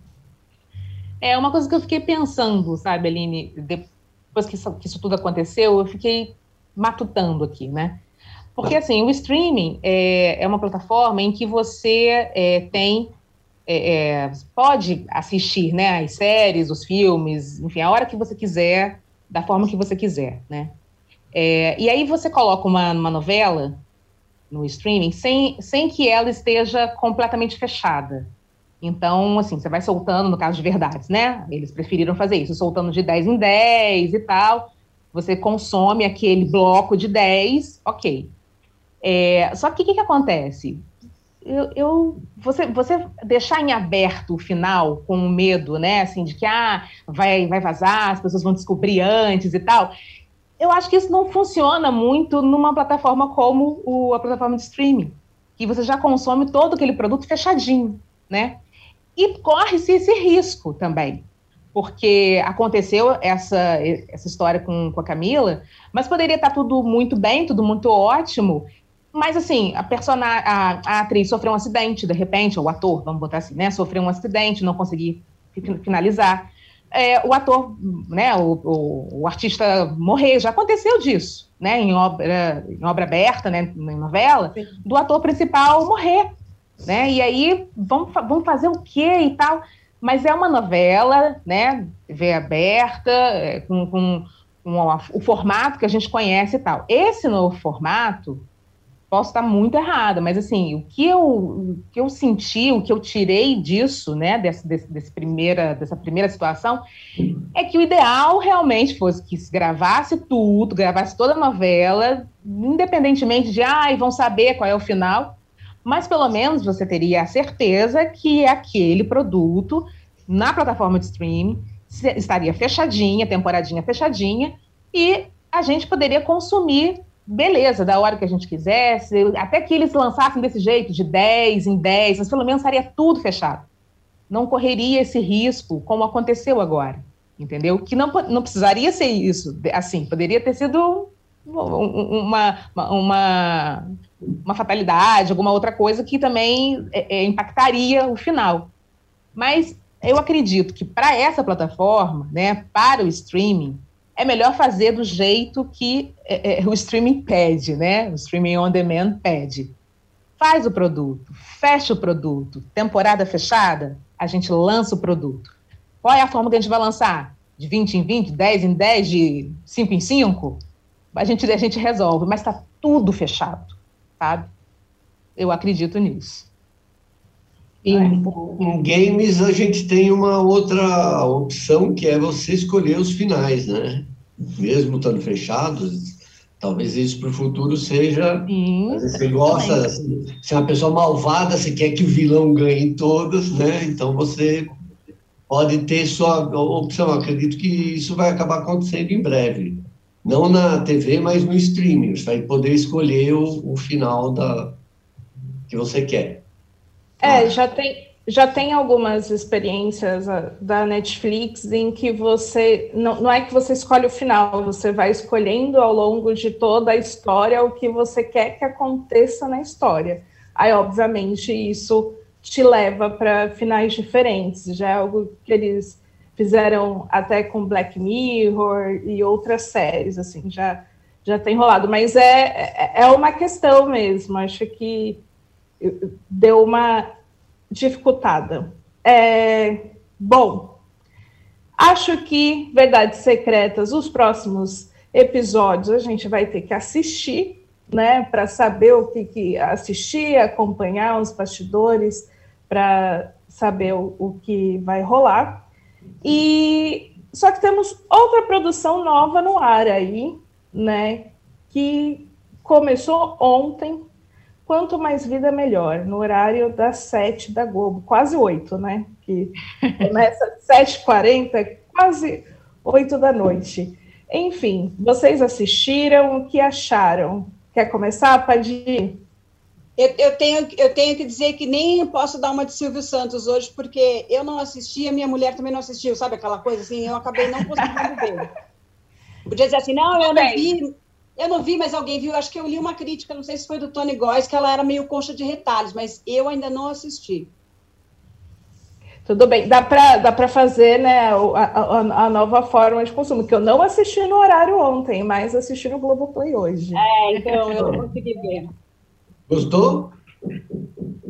É uma coisa que eu fiquei pensando, sabe, Aline, depois que isso, que isso tudo aconteceu, eu fiquei matutando aqui, né? Porque, assim, o streaming é, é uma plataforma em que você é, tem, é, é, pode assistir, né, as séries, os filmes, enfim, a hora que você quiser, da forma que você quiser, né? É, e aí você coloca uma, uma novela no streaming sem, sem que ela esteja completamente fechada. Então, assim, você vai soltando, no caso de verdades, né? Eles preferiram fazer isso, soltando de 10 em 10 e tal. Você consome aquele bloco de 10, ok. É, só que o que, que acontece? Eu, eu, você, você deixar em aberto o final com medo, né, assim, de que ah, vai, vai vazar, as pessoas vão descobrir antes e tal. Eu acho que isso não funciona muito numa plataforma como o, a plataforma de streaming, que você já consome todo aquele produto fechadinho, né? E corre-se esse risco também, porque aconteceu essa, essa história com, com a Camila, mas poderia estar tudo muito bem, tudo muito ótimo, mas assim, a, personagem, a, a atriz sofreu um acidente, de repente, ou o ator, vamos botar assim, né, sofreu um acidente, não conseguiu finalizar. É, o ator, né, o, o, o, artista morrer, já aconteceu disso, né, em obra, em obra aberta, né, em novela, Sim. do ator principal morrer né? E aí vamos, vamos fazer o quê e tal? Mas é uma novela, né? TV aberta, é, com, com, com o formato que a gente conhece e tal. Esse novo formato, posso estar muito errada, mas assim, o que eu, o que eu senti, o que eu tirei disso, né, desse, desse, desse, primeira, dessa primeira situação, é que o ideal realmente fosse que se gravasse tudo, gravasse toda a novela, independentemente de, ai, ah, vão saber qual é o final, mas pelo menos você teria a certeza que aquele produto na plataforma de streaming estaria fechadinha, temporadinha fechadinha, e a gente poderia consumir, beleza, da hora que a gente quisesse, até que eles lançassem desse jeito, de 10 em 10, mas pelo menos estaria tudo fechado. Não correria esse risco, como aconteceu agora, entendeu? Que não, não precisaria ser isso, assim, poderia ter sido uma, uma, uma fatalidade, alguma outra coisa que também é, é, impactaria o final. Mas eu acredito que para essa plataforma, né, para o streaming, é melhor fazer do jeito que é, é, o streaming pede, né? O streaming on demand pede. Faz o produto, fecha o produto, temporada fechada, a gente lança o produto. Qual é a forma que a gente vai lançar? De 20 em 20, 10 em 10, de 5 em 5? a gente, a gente resolve, mas está tudo fechado, sabe? Eu acredito nisso. Em, em, games a gente tem uma outra opção que é você escolher os finais, né? Mesmo estando fechados, talvez isso para o futuro seja. Sim, você gosta, se é uma pessoa malvada, você quer que o vilão ganhe todas, né? Então você pode ter sua opção. Eu acredito que isso vai acabar acontecendo em breve não na TV, mas no streaming. Você vai poder escolher o, o final da que você quer. É, ah. já tem, já tem algumas experiências ah, da Netflix em que você não, não é que você escolhe o final, você vai escolhendo ao longo de toda a história o que você quer que aconteça na história. Aí, obviamente, isso te leva para finais diferentes. Já é algo que eles fizeram até com Black Mirror e outras séries, assim, já, já tem rolado. Mas é, é, é uma questão mesmo, acho que deu uma dificultada. É, bom, acho que Verdades Secretas, os próximos episódios a gente vai ter que assistir, né, para saber o que, que assistir, acompanhar os bastidores, para saber o, o que vai rolar. E só que temos outra produção nova no ar aí, né? Que começou ontem. Quanto mais vida, melhor, no horário das sete da Globo, quase oito, né? Que começa às 7h40, quase oito da noite. Enfim, vocês assistiram, o que acharam? Quer começar, Padir? Eu, eu, tenho, eu tenho que dizer que nem posso dar uma de Silvio Santos hoje, porque eu não assisti, a minha mulher também não assistiu, sabe aquela coisa assim? Eu acabei não conseguindo ver. Podia dizer assim, não, eu não vi, eu não vi, mas alguém viu. Acho que eu li uma crítica, não sei se foi do Tony Góes, que ela era meio concha de retalhos, mas eu ainda não assisti. Tudo bem, dá para dá fazer né, a, a, a, nova forma de consumo, que eu não assisti no horário ontem, mas assisti no Globoplay hoje. É, então eu não consegui ver. Gostou?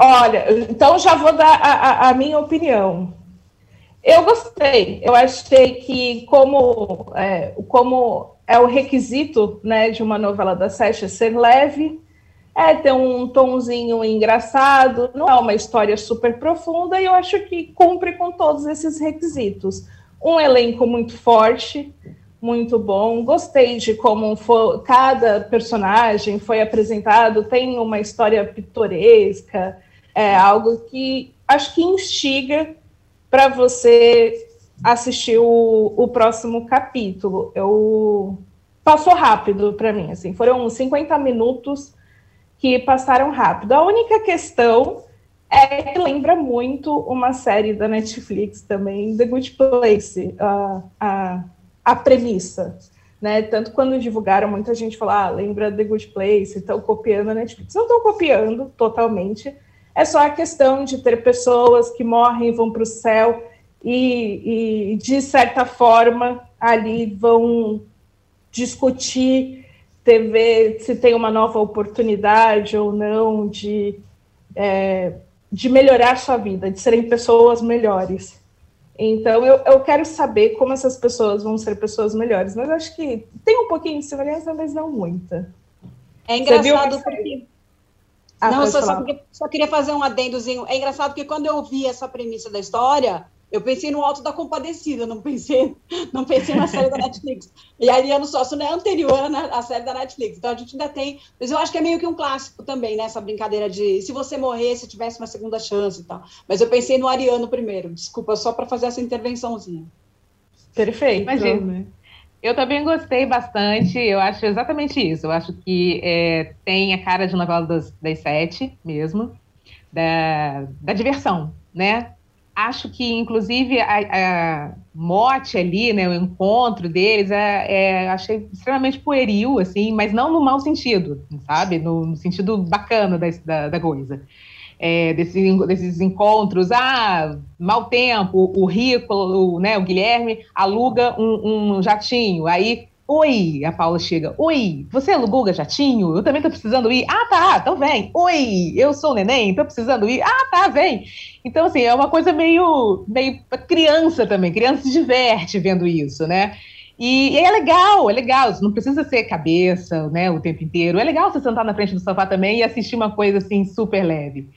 Olha, então já vou dar a, a, a, minha opinião. Eu gostei. Eu achei que como é, como é o requisito né, de uma novela da Sete ser leve, é ter um tomzinho engraçado, não é uma história super profunda, e eu acho que cumpre com todos esses requisitos. Um elenco muito forte, muito bom. Gostei de como foi, cada personagem foi apresentado, tem uma história pitoresca, é algo que acho que instiga para você assistir o, o próximo capítulo. Eu passou rápido para mim, assim, foram 50 minutos que passaram rápido. A única questão é que lembra muito uma série da Netflix também, The Good Place, a, a a premissa. Né? Tanto quando divulgaram, muita gente falou, ah, lembra The Good Place, estão copiando a Netflix. Não estão copiando totalmente, é só a questão de ter pessoas que morrem e vão para o céu e, e, de certa forma, ali vão discutir, ver se tem uma nova oportunidade ou não de, é, de melhorar sua vida, de serem pessoas melhores. Então, eu, eu quero saber como essas pessoas vão ser pessoas melhores. Mas acho que tem um pouquinho de semelhança, mas não muita. É engraçado porque. Ah, não, só, só, só, queria fazer um adendozinho. É engraçado porque quando eu vi essa premissa da história, eu pensei no Alto da Compadecida, não pensei, não pensei na série da Netflix. E Ariano Sócio não é anterior à série da Netflix, então a gente ainda tem. Mas eu acho que é meio que um clássico também, né? Essa brincadeira de se você morrer, se tivesse uma segunda chance e tal. Mas eu pensei no Ariano primeiro, desculpa, só para fazer essa intervençãozinha. Perfeito. Imagina. Eu também gostei bastante, eu acho exatamente isso. Eu acho que é, tem a cara de novela das, das sete mesmo, da, da diversão, né? Acho que, inclusive, a, a ali, né, o encontro deles, é, é, achei extremamente pueril, assim, mas não no mau sentido, sabe? No, no sentido bacana da, da, da coisa. É, desses, desses encontros, ah, mau tempo, o rico, o, né, o Guilherme aluga um, um jatinho, aí Oi, a Paula chega. Oi, você alugou o jatinho? Eu também tô precisando ir. Ah, tá, então vem. Oi, eu sou o neném, tô precisando ir. Ah, tá, vem. Então, assim, é uma coisa meio, meio criança também. Criança se diverte vendo isso, né? E, e, é legal, é legal. Não precisa ser cabeça, né, o tempo inteiro. É legal você sentar na frente do sofá também e assistir uma coisa assim super leve.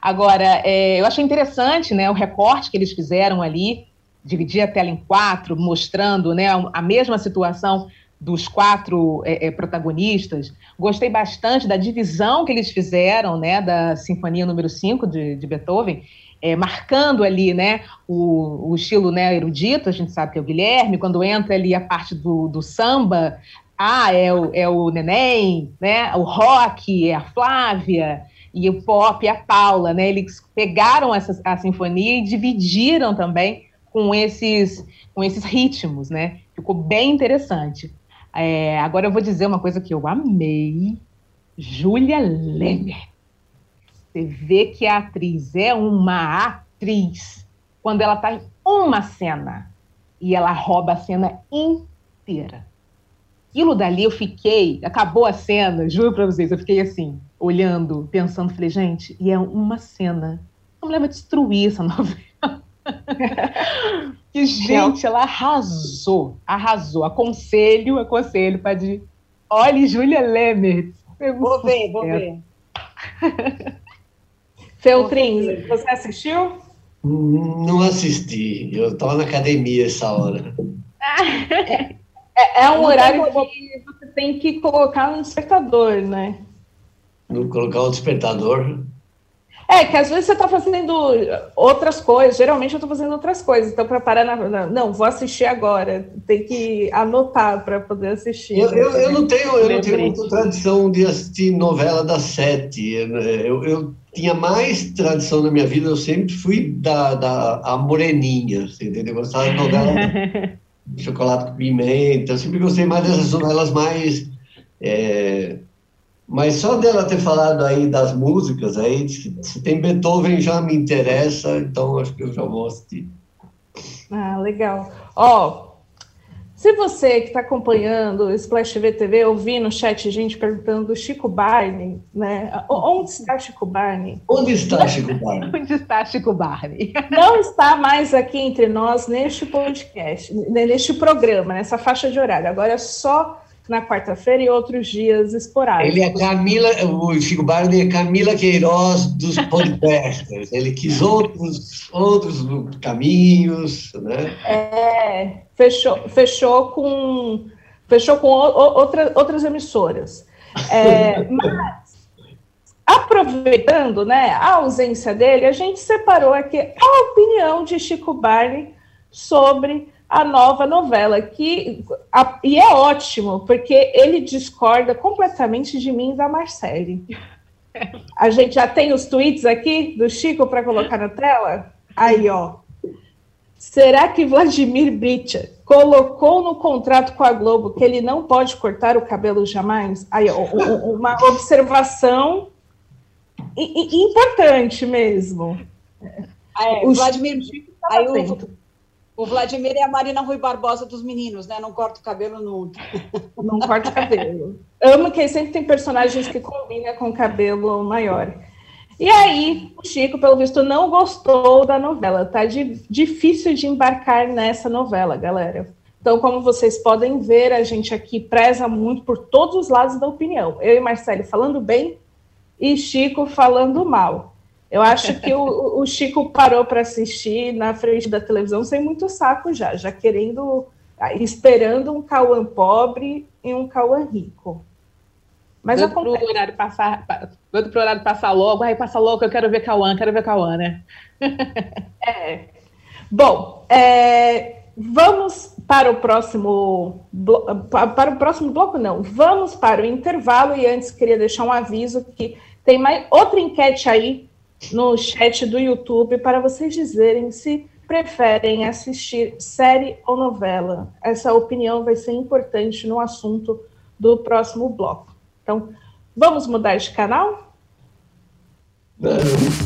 Agora, é, eu achei interessante, né, o recorte que eles fizeram ali dividir a tela em quatro, mostrando né, a mesma situação dos quatro é, é, protagonistas. Gostei bastante da divisão que eles fizeram né, da Sinfonia número 5 de, de Beethoven, é, marcando ali né, o, o, estilo né, erudito, a gente sabe que é o Guilherme, quando entra ali a parte do, do samba, ah, é o, é o Neném, né, o rock é a Flávia, e o pop é a Paula, né? Eles pegaram essa, a sinfonia e dividiram também com esses, com esses ritmos, né? Ficou bem interessante. É, agora eu vou dizer uma coisa que eu amei. Júlia Lemer. Você vê que a atriz é uma atriz quando ela está em uma cena. e ela rouba a cena inteira. Aquilo dali eu fiquei, acabou a cena, juro para vocês, eu fiquei assim, olhando, pensando, falei, gente, e é uma cena. A mulher vai destruir essa novela. que, gente, ela arrasou, arrasou. Aconselho, aconselho, pode. Olhe, Júlia Lemert. Vou ver, vou ver. Feltrin, você assistiu? Não assisti, eu estava na academia essa hora. É, é um horário que você tem que colocar no despertador, né? No colocar o despertador? É, que às vezes você está fazendo outras coisas, geralmente eu estou fazendo outras coisas, então para parar na, na, Não, vou assistir agora, tem que anotar para poder assistir. Eu, eu, eu, não tenho, eu não tenho muita tradição de assistir novela das sete. Eu, eu, tinha mais tradição na minha vida, eu sempre fui da, da a moreninha, você entendeu? Eu gostava de novela de chocolate com pimenta, eu sempre gostei mais dessas novelas mais. É, mas só dela ter falado aí das músicas, aí, se tem Beethoven já me interessa, então acho que eu já vou assistir. Ah, legal. Ó, se você que está acompanhando o Splash TV TV, ouvindo no chat gente perguntando do Chico Barney, né? Onde está Chico Barney? Onde está Chico Barney? Onde está Chico Barney? Não está mais aqui entre nós neste podcast, neste programa, nessa faixa de horário. Agora é só na quarta-feira e outros dias esporádicos. Ele é Camila, o Chico Barney é Camila Queiroz dos podcasters. Ele quis outros, outros caminhos, né? É, fechou, fechou com, fechou com outra, outras emissoras. É, mas, aproveitando né, a ausência dele, a gente separou aqui a opinião de Chico Barney sobre a nova novela, que a, e é ótimo, porque ele discorda completamente de mim e da Marcele. A gente já tem os tweets aqui do Chico para colocar na tela? Aí, ó. Será que Vladimir Bricha colocou no contrato com a Globo que ele não pode cortar o cabelo jamais? Aí, ó, uma observação importante mesmo. É, o Vladimir Chico aí o, o Vladimir é a Marina Rui Barbosa dos meninos, né? Não corta o cabelo nunca. Não corta o cabelo. Amo que sempre tem personagens que combinam com cabelo maior. E aí, o Chico, pelo visto, não gostou da novela. Tá de, difícil de embarcar nessa novela, galera. Então, como vocês podem ver, a gente aqui preza muito por todos os lados da opinião. Eu e Marcelo falando bem e Chico falando mal. Eu acho que o, o Chico parou para assistir na frente da televisão sem muito saco já, já querendo, esperando um Cauã pobre e um Cauã rico. Mas Quando acontece. Pro horário passar, quando pro horário passar logo, aí passa logo, eu quero ver Cauã, quero ver Cauã, né? é. Bom, é, vamos para o próximo para o próximo bloco, não. Vamos para o intervalo e antes queria deixar um aviso que tem mais outra enquete aí no chat do YouTube para vocês dizerem se preferem assistir série ou novela. Essa opinião vai ser importante no assunto do próximo bloco. Então, vamos mudar de canal? De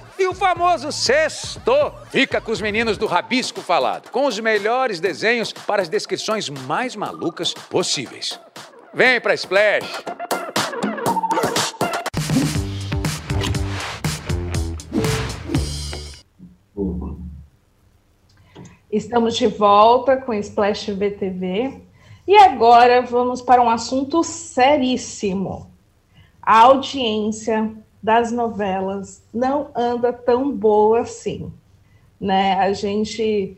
E o famoso sexto fica com os meninos do Rabisco Falado, com os melhores desenhos para as descrições mais malucas possíveis. Vem pra Splash! Estamos de volta com Splash VTV e agora vamos para um assunto seríssimo. a audiência das novelas não anda tão boa assim, né? A gente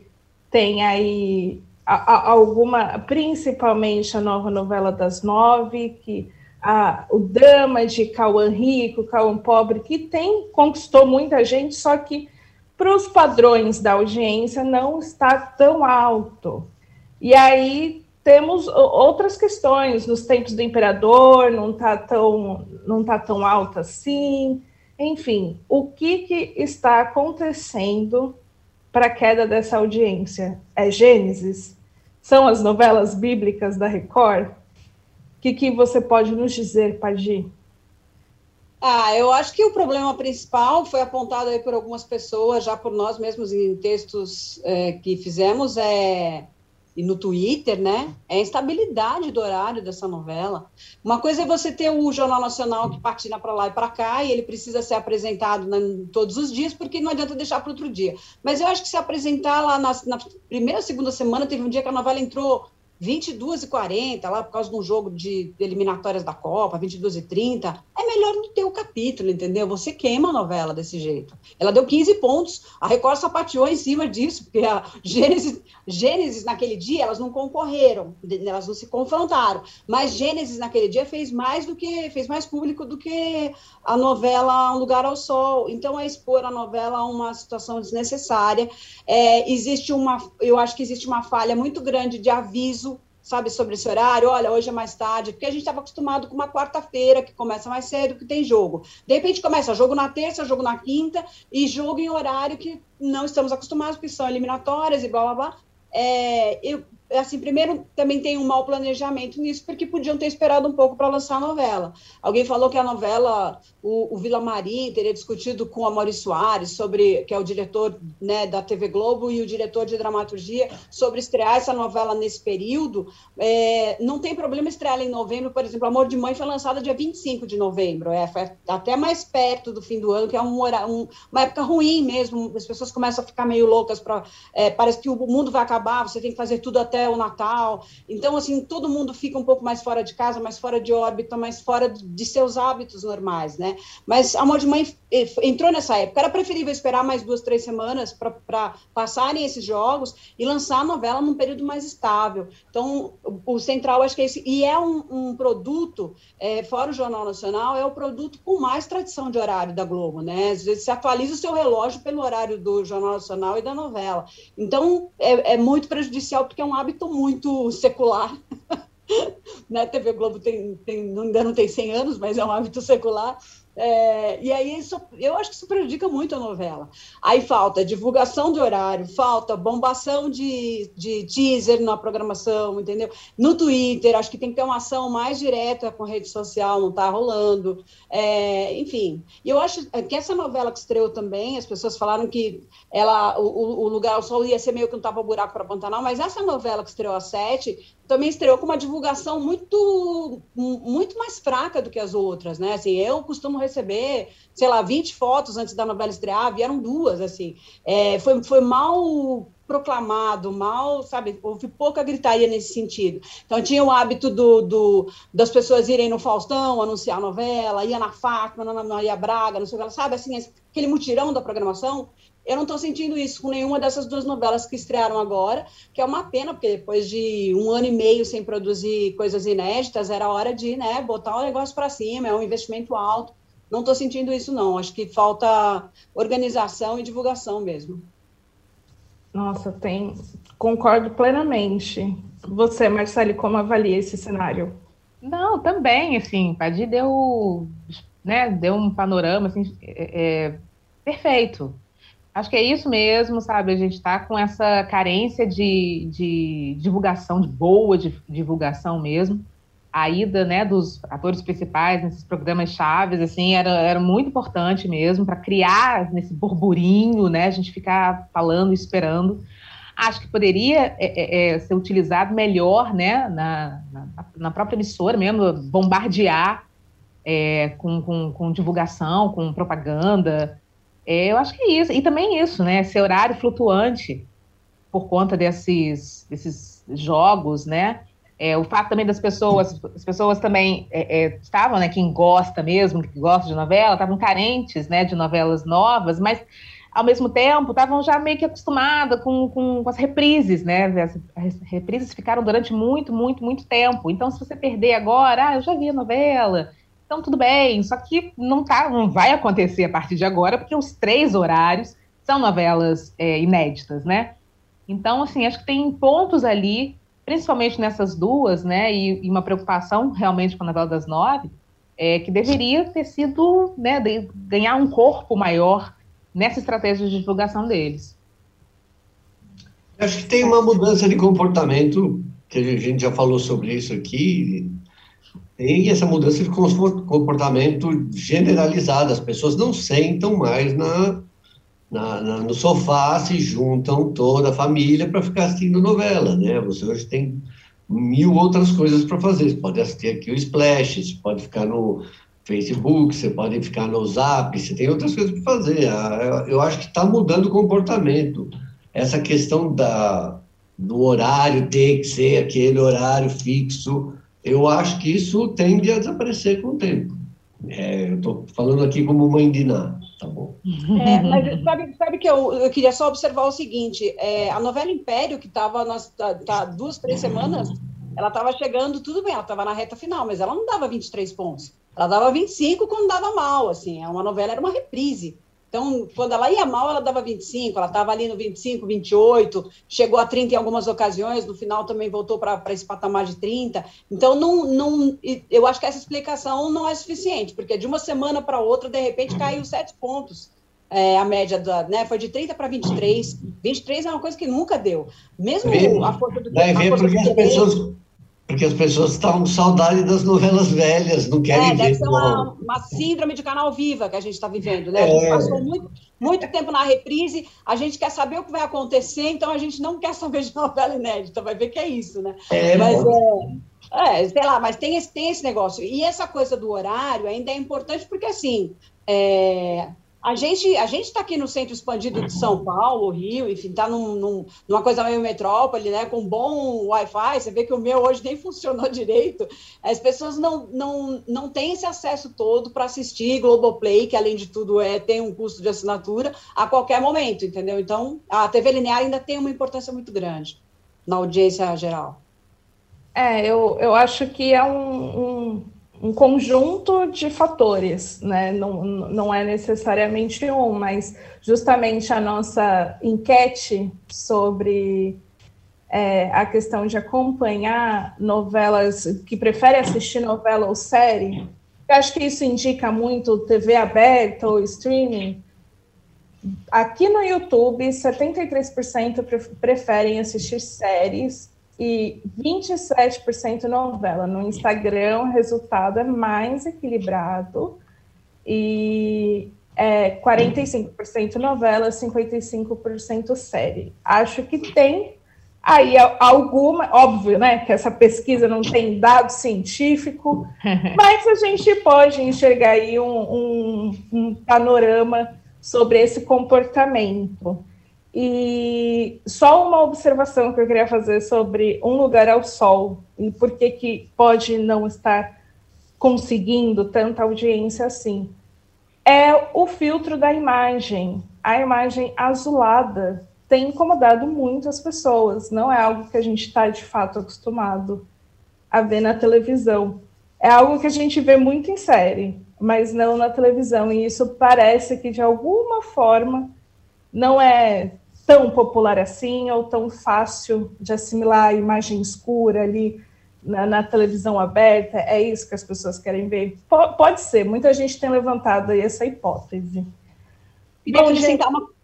tem aí alguma, principalmente a nova novela das nove, que a, o drama de Cauã Rico, Cauã Pobre, que tem conquistou muita gente, só que para os padrões da audiência não está tão alto. E aí temos outras questões, nos tempos do imperador não está tão, não tá tão alto assim. Enfim, o que, que está acontecendo para a queda dessa audiência? É Gênesis? São as novelas bíblicas da Record? O que, que você pode nos dizer, Padi? Ah, eu acho que o problema principal foi apontado aí por algumas pessoas, já por nós mesmos em textos é, que fizemos, é e no Twitter, né? É a instabilidade do horário dessa novela. Uma coisa é você ter o Jornal Nacional que patina para lá e para cá, e ele precisa ser apresentado né, todos os dias, porque não adianta deixar para outro dia. Mas eu acho que se apresentar lá na, na primeira, segunda semana, teve um dia que a novela entrou 22 e 40 lá por causa de um jogo de eliminatórias da Copa, 22 e 30 é melhor não ter o capítulo, entendeu? Você queima a novela desse jeito. Ela deu 15 pontos, a Record sapateou em cima disso, porque a Gênesis, Gênesis naquele dia, elas não concorreram, elas não se confrontaram, mas Gênesis naquele dia fez mais do que, fez mais público do que a novela Um Lugar ao Sol, então é expor a novela a uma situação desnecessária, é, existe uma, eu acho que existe uma falha muito grande de aviso sabe, sobre esse horário, olha, hoje é mais tarde, porque a gente estava acostumado com uma quarta-feira, que começa mais cedo, que tem jogo. De repente começa jogo na terça, jogo na quinta, e jogo em horário que não estamos acostumados, porque são eliminatórias e blá, blá, blá. É, eu, assim, primeiro também tem um mau planejamento nisso, porque podiam ter esperado um pouco para lançar a novela. Alguém falou que a novela, o, o Vila Marim teria discutido com a Maurício Soares sobre, que é o diretor né, da TV Globo e o diretor de dramaturgia, sobre estrear essa novela nesse período. É, não tem problema estrear em novembro, por exemplo, Amor de Mãe foi lançada dia 25 de novembro, é, até mais perto do fim do ano, que é um, um, uma época ruim mesmo, as pessoas começam a ficar meio loucas, pra, é, parece que o mundo vai acabar, você tem que fazer tudo até o Natal. Então, assim, todo mundo fica um pouco mais fora de casa, mais fora de órbita, mais fora de seus hábitos normais, né? Mas Amor de Mãe eh, entrou nessa época. Era preferível esperar mais duas, três semanas para passarem esses jogos e lançar a novela num período mais estável. Então, o, Central, acho que é esse. E é um, um produto, é, fora o Jornal Nacional, é o produto com mais tradição de horário da Globo, né? Às vezes você atualiza o seu relógio pelo horário do Jornal Nacional e da novela. Então, é, é muito prejudicial, porque é um hábito hábito muito secular. né? TV Globo tem, tem, ainda não tem 100 anos, mas é um hábito secular. É, e aí isso, eu acho que isso prejudica muito a novela. Aí falta divulgação de horário, falta bombação de, de teaser na programação, entendeu? No Twitter, acho que tem que ter uma ação mais direta com rede social, não está rolando. É, enfim, eu acho que essa novela que estreou também, as pessoas falaram que ela, o, o lugar, o sol ia ser meio que um tapa-buraco para Pantanal, mas essa novela que estreou às sete também estreou com uma divulgação muito, muito mais fraca do que as outras, né? Assim, eu costumo receber, sei lá, 20 fotos antes da novela estrear, vieram duas, assim. É, foi, foi mal proclamado, mal, sabe, houve pouca gritaria nesse sentido. Então, tinha o hábito do, do, das pessoas irem no Faustão, anunciar a novela, ia na Fátima, na Maria Braga, não sei o que, sabe, assim, aquele mutirão da programação, eu não estou sentindo isso com nenhuma dessas duas novelas que estrearam agora, que é uma pena, porque depois de um ano e meio sem produzir coisas inéditas, era hora de né, botar o negócio para cima, é um investimento alto. Não estou sentindo isso, não. Acho que falta organização e divulgação mesmo. Nossa, tem. Concordo plenamente. Você, Marcele, como avalia esse cenário? Não, também, assim, Padir deu, né, deu um panorama assim, é, é, perfeito Acho que é isso mesmo, sabe? A gente está com essa carência de, de divulgação, de boa divulgação mesmo. A ida né, dos atores principais nesses programas chaves, assim, era, era muito importante mesmo para criar nesse burburinho, né? A gente ficar falando, esperando. Acho que poderia é, é, é, ser utilizado melhor, né? Na, na, na própria emissora mesmo, bombardear é, com, com, com divulgação, com propaganda, é, eu acho que é isso. E também isso, né? Esse horário flutuante por conta desses, desses jogos, né? É, o fato também das pessoas, as pessoas também é, é, estavam, né, quem gosta mesmo, que gosta de novela, estavam carentes, né, de novelas novas, mas ao mesmo tempo estavam já meio que acostumadas com, com, com, as reprises, né, as, reprises ficaram durante muito, muito, muito tempo, então se você perder agora, ah, eu já vi a novela, então tudo bem, só que não, tá, não vai acontecer a partir de agora, porque os três horários são novelas é, inéditas, né, então, assim, acho que tem pontos ali principalmente nessas duas, né, e, e, uma preocupação realmente com a novela das nove, é que deveria ter sido, né, de, ganhar um corpo maior nessa estratégia de divulgação deles. Acho que tem uma mudança de comportamento, que a gente já falou sobre isso aqui, tem essa mudança de comportamento generalizada, as pessoas não sentam mais na, na, na, no sofá, se juntam toda a família para ficar assistindo novela, né? Você hoje tem mil outras coisas para fazer. Você pode assistir aqui o Splash, você pode ficar no Facebook, você pode ficar no Zap, você tem outras coisas para fazer. Ah, eu acho que está mudando o comportamento. Essa questão da, do horário ter que ser aquele horário fixo, eu acho que isso tende a desaparecer com o tempo. É, eu estou falando aqui como mãe de Ná tá bom. É, mas sabe, sabe que eu, eu queria só observar o seguinte: é, a novela Império, que estava tá, tá, duas, três semanas, ela estava chegando, tudo bem, ela estava na reta final, mas ela não dava 23 pontos. Ela dava 25 quando dava mal, assim, é uma novela era uma reprise. Então, quando ela ia mal, ela dava 25, ela estava ali no 25, 28, chegou a 30 em algumas ocasiões, no final também voltou para esse patamar de 30. Então, não, não, eu acho que essa explicação não é suficiente, porque de uma semana para outra, de repente, caiu 7 pontos. É, a média da, né, foi de 30 para 23. 23 é uma coisa que nunca deu. Mesmo a força do, ver porque as pessoas porque as pessoas estão com saudade das novelas velhas, não querem é, ver. Deve ser uma, uma, síndrome de canal viva que a gente está vivendo, né? É. A gente passou muito, muito tempo na reprise, a gente quer saber o que vai acontecer, então a gente não quer saber de novela inédita, vai ver que é isso, né? É, mas é, é, sei lá, mas tem esse, tem esse negócio. E essa coisa do horário ainda é importante porque, assim, é, a gente a gente está aqui no centro expandido de São Paulo, Rio, enfim, está num, num, numa coisa meio metrópole, né, com bom Wi-Fi. Você vê que o meu hoje nem funcionou direito. As pessoas não, não, não têm esse acesso todo para assistir Globoplay, que além de tudo é tem um custo de assinatura a qualquer momento, entendeu? Então a TV linear ainda tem uma importância muito grande na audiência geral. É, eu, eu acho que é um, um um conjunto de fatores, né? Não, não é necessariamente um, mas justamente a nossa enquete sobre é, a questão de acompanhar novelas, que prefere assistir novela ou série, eu acho que isso indica muito TV aberta ou streaming. Aqui no YouTube, 73% preferem assistir séries e 27% novela. No Instagram, o resultado é mais equilibrado e é 45% novela, 55% série. Acho que tem aí alguma, óbvio, né, que essa pesquisa não tem dado científico, mas a gente pode enxergar aí um, um, um panorama sobre esse comportamento. E só uma observação que eu queria fazer sobre Um Lugar ao Sol e por que, que pode não estar conseguindo tanta audiência assim. É o filtro da imagem. A imagem azulada tem incomodado muito as pessoas. Não é algo que a gente está de fato acostumado a ver na televisão. É algo que a gente vê muito em série, mas não na televisão. E isso parece que de alguma forma não é tão popular assim ou tão fácil de assimilar a imagem escura ali na, na, televisão aberta? É isso que as pessoas querem ver? P pode ser, muita gente tem levantado aí essa hipótese. Queria Bom, acrescentar gente... uma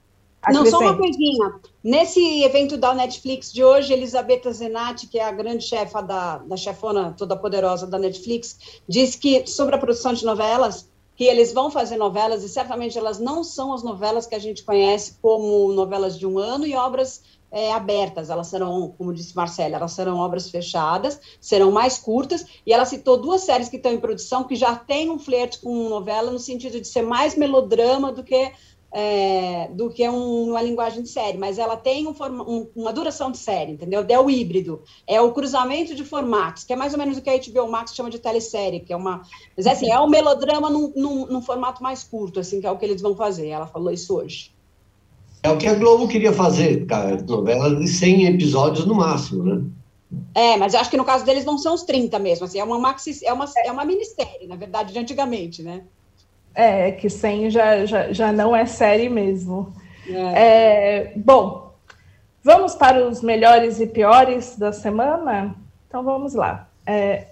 não, só uma coisinha. Nesse evento da Netflix de hoje, Elisabetta Zenatti, que é a grande chefa da, da chefona toda poderosa da Netflix, disse que sobre a produção de novelas, que eles vão fazer novelas e certamente elas não são as novelas que a gente conhece como novelas de um ano e obras é, abertas, elas serão, como disse Marcela, elas serão obras fechadas, serão mais curtas, e ela citou duas séries que estão em produção que já têm um flerte com novela no sentido de ser mais melodrama do que é, do que um, uma linguagem de série, mas ela tem um um, uma duração de série, entendeu? É o híbrido, é o cruzamento de formatos, que é mais ou menos o que a HBO Max chama de telesérie, que é uma. Mas é assim, é um melodrama num, num, num formato mais curto, assim, que é o que eles vão fazer. Ela falou isso hoje. É o que a Globo queria fazer, cara, novelas de 100 episódios no máximo, né? É, mas eu acho que no caso deles não são os 30 mesmo, assim, é uma maxi, é uma, é uma minissérie, na verdade, de antigamente, né? É, que 100 já, já, já não é série mesmo. É. É, bom, vamos para os melhores e piores da semana? Então vamos lá. É,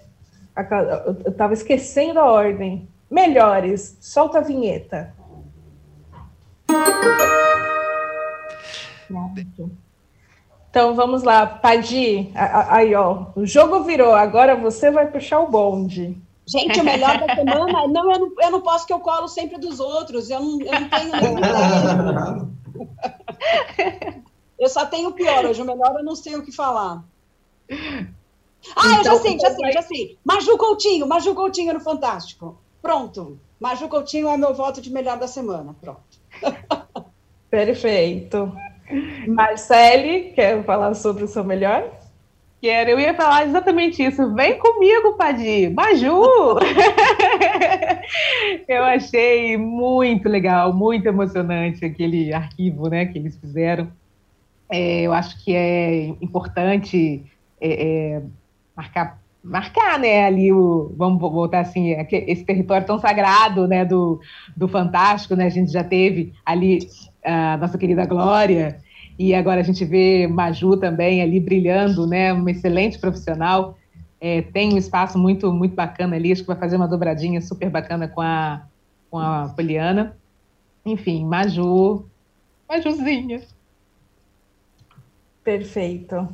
eu estava esquecendo a ordem. Melhores, solta a vinheta. Então vamos lá, Padi. Aí, ó, o jogo virou, agora você vai puxar o bonde. Gente, o melhor da semana. Não eu, não, eu não posso que eu colo sempre dos outros. Eu não, eu não tenho. eu só tenho o pior hoje. O melhor eu não sei o que falar. Ah, eu já então, sei, já sei, já sei. Maju Coutinho, Maju Coutinho no Fantástico. Pronto. Maju Coutinho é meu voto de melhor da semana. Pronto. Perfeito. Marcele, quer falar sobre o seu melhor? Quero, eu ia falar exatamente isso. Vem comigo, Padi, Maju! eu achei muito legal, muito emocionante aquele arquivo né, que eles fizeram. É, eu acho que é importante é, é, marcar, marcar né, ali o, vamos voltar assim, esse território tão sagrado né, do, do Fantástico, né? A gente já teve ali a nossa querida Glória, e agora a gente vê Maju também ali brilhando, né? Uma excelente profissional. É, tem um espaço muito muito bacana ali, acho que vai fazer uma dobradinha super bacana com a, com a Poliana. Enfim, Maju, Majuzinha. Perfeito.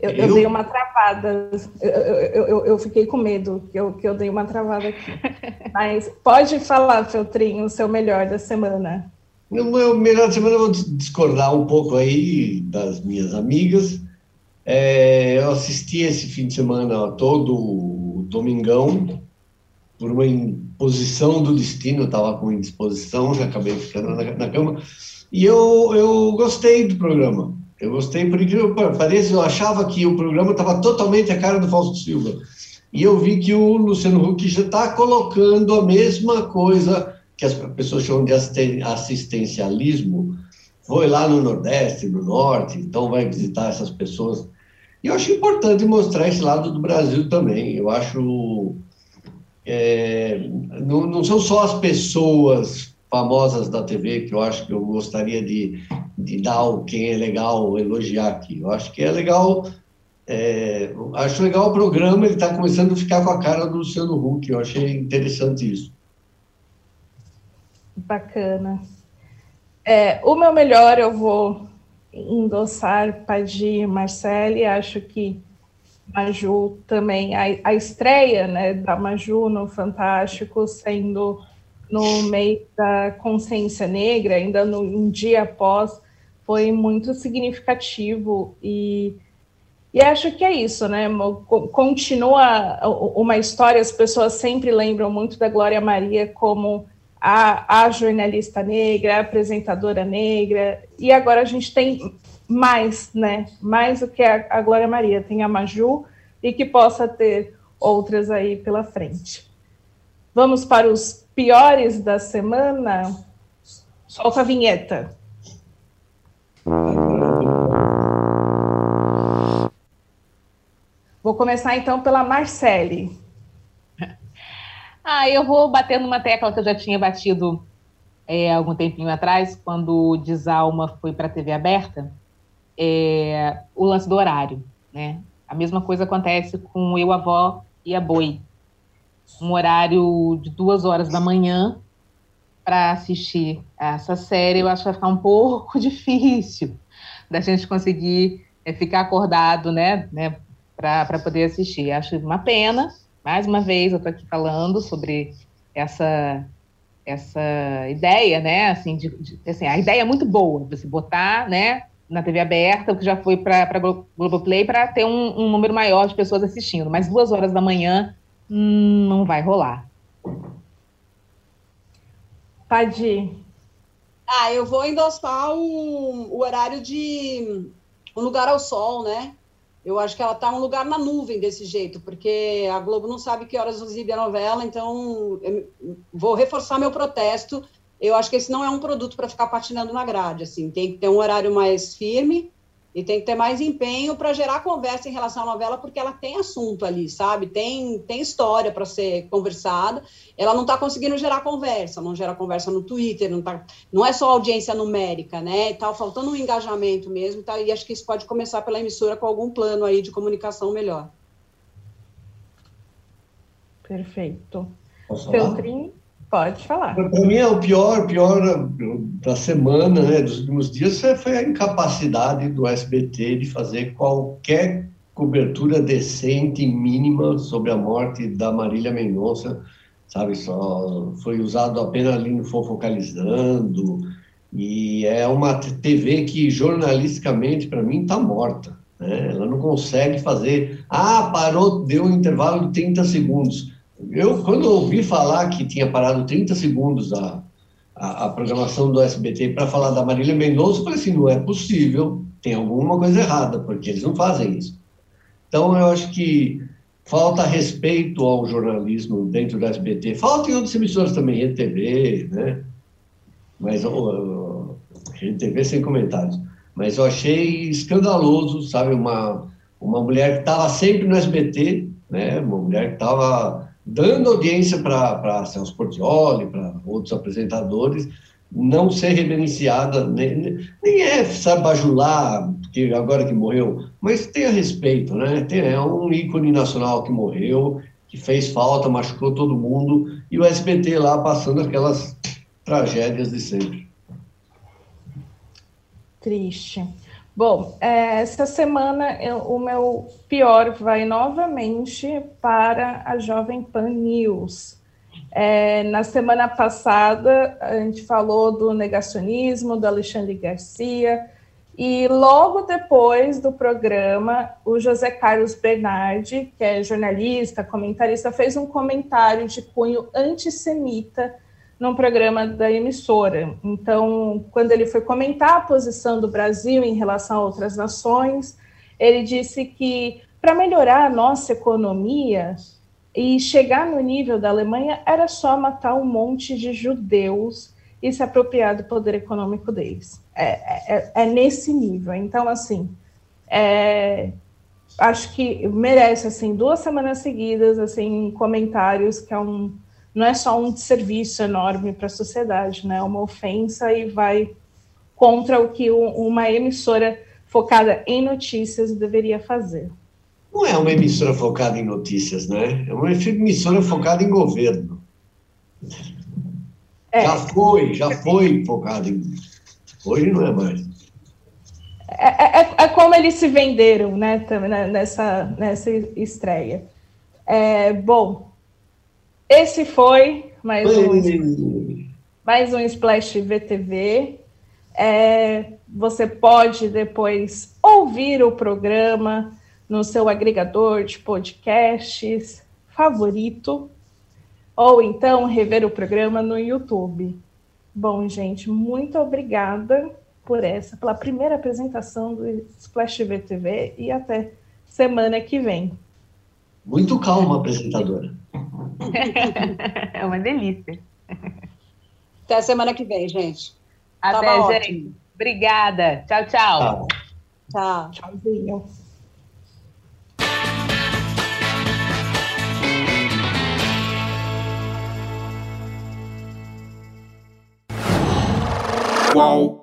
Eu, eu, dei uma travada, eu, eu, eu, fiquei com medo que eu, que eu dei uma travada aqui. Mas pode falar, Feltrinho, o seu melhor da semana. No meu melhor de semana, vou discordar um pouco aí das minhas amigas. É, eu assisti esse fim de semana todo Domingão, por uma imposição do destino, eu estava com indisposição, já acabei ficando na, na, cama. E eu, eu gostei do programa. Eu gostei, por incrível que pareça, eu achava que o programa estava totalmente a cara do Fausto Silva. E eu vi que o Luciano Huck já está colocando a mesma coisa que as pessoas chamam de assistencialismo, foi lá no Nordeste, no Norte, então vai visitar essas pessoas. E eu acho importante mostrar esse lado do Brasil também. Eu acho. É, não, não, são só as pessoas famosas da TV que eu acho que eu gostaria de, de dar quem é legal elogiar aqui. Eu acho que é legal. É, acho legal o programa, ele está começando a ficar com a cara do Luciano Huck. Eu achei interessante isso. Bacana. É, o meu melhor eu vou endossar Padi e Marcele, acho que Maju também, a, a estreia né, da Maju no Fantástico, sendo no meio da consciência negra, ainda no, um dia após, foi muito significativo e, e acho que é isso, né? Continua uma história, as pessoas sempre lembram muito da Glória Maria como a, a jornalista negra, a apresentadora negra, e agora a gente tem mais, né? Mais do que a, a Glória Maria, tem a Maju e que possa ter outras aí pela frente. Vamos para os piores da semana. Solta a vinheta. Vou começar então pela Marcele. Ah, eu vou bater numa tecla que eu já tinha batido é, algum tempinho atrás, quando o Desalma foi para a TV aberta, é, o lance do horário, né? A mesma coisa acontece com Eu, Avó e a Boi. Um horário de duas horas da manhã para assistir essa série, eu acho que vai ficar um pouco difícil da gente conseguir é, ficar acordado, né, né para poder assistir. Acho uma pena, mais uma vez eu estou aqui falando sobre essa essa ideia, né, assim, de, de, assim, a ideia é muito boa, você botar, né, na TV aberta, o que já foi para a Globoplay, para ter um, um, número maior de pessoas assistindo, mas duas horas da manhã hum, não vai rolar. Padi. Ah, eu vou endossar o, o horário de Um Lugar ao Sol, né? Eu acho que ela está um lugar na nuvem desse jeito, porque a Globo não sabe que horas exibe a novela, então vou reforçar meu protesto. Eu acho que esse não é um produto para ficar patinando na grade, assim, tem que ter um horário mais firme e tem que ter mais empenho para gerar conversa em relação à novela, porque ela tem assunto ali, sabe? Tem, tem história para ser conversada. Ela não está conseguindo gerar conversa, não gera conversa no Twitter, não, tá, não é só audiência numérica, né? Está faltando um engajamento mesmo, tá, e acho que isso pode começar pela emissora com algum plano aí de comunicação melhor. Perfeito. Feltrin? Pode falar. Para mim, é o pior, pior da semana, né, dos últimos dias, foi a incapacidade do SBT de fazer qualquer cobertura decente, mínima, sobre a morte da Marília Mendonça, sabe? Só foi usado apenas ali no Fofocalizando, e é uma TV que, jornalisticamente, para mim, está morta. Né? Ela não consegue fazer. Ah, parou, deu um intervalo de 30 segundos eu, quando ouvi falar que tinha parado 30 segundos a, a, a programação do SBT para falar da Marília Mendonça, eu falei assim: não é possível, tem alguma coisa errada, porque eles não fazem isso. Então, eu acho que falta respeito ao jornalismo dentro do SBT. Falta em outras emissoras também, RTV, né? Mas, uh, RTV sem comentários. Mas eu achei escandaloso, sabe? Uma, uma mulher que estava sempre no SBT, né? Uma mulher que estava dando audiência para Celso Portioli, para outros apresentadores, não ser reverenciada, nem, nem é, sabe, bajular, porque agora que morreu, mas tenha respeito, né? Tem, é um ícone nacional que morreu, que fez falta, machucou todo mundo, e o SBT lá passando aquelas tragédias de sempre. Triste. Bom, é, essa semana eu, o meu pior vai novamente para a Jovem Pan News. É, na semana passada, a gente falou do negacionismo do Alexandre Garcia, e logo depois do programa, o José Carlos Bernardi, que é jornalista, comentarista, fez um comentário de cunho antissemita num programa da emissora. Então, quando ele foi comentar a posição do Brasil em relação a outras nações, ele disse que para melhorar a nossa economia e chegar no nível da Alemanha era só matar um monte de judeus e se apropriar do poder econômico deles. É, é, é nesse nível. Então, assim, é, acho que merece assim duas semanas seguidas assim comentários que é um não é só um serviço enorme para a sociedade, né? É uma ofensa e vai contra o que uma emissora focada em notícias deveria fazer. Não é uma emissora focada em notícias, né? É uma emissora focada em governo. É. Já foi, já foi focada em. Hoje não é mais. É, é, é como eles se venderam, né, né nessa, nessa estreia. É, bom, esse foi mais um, mais um Splash VTV. É, você pode depois ouvir o programa no seu agregador de podcasts favorito, ou então rever o programa no YouTube. Bom, gente, muito obrigada por essa, pela primeira apresentação do Splash VTV e até semana que vem. Muito calma, apresentadora. é uma delícia. Até semana que vem, gente. Até, Tava gente. Ótimo. Obrigada. Tchau, tchau. Tchau. Tchauzinho. Qual?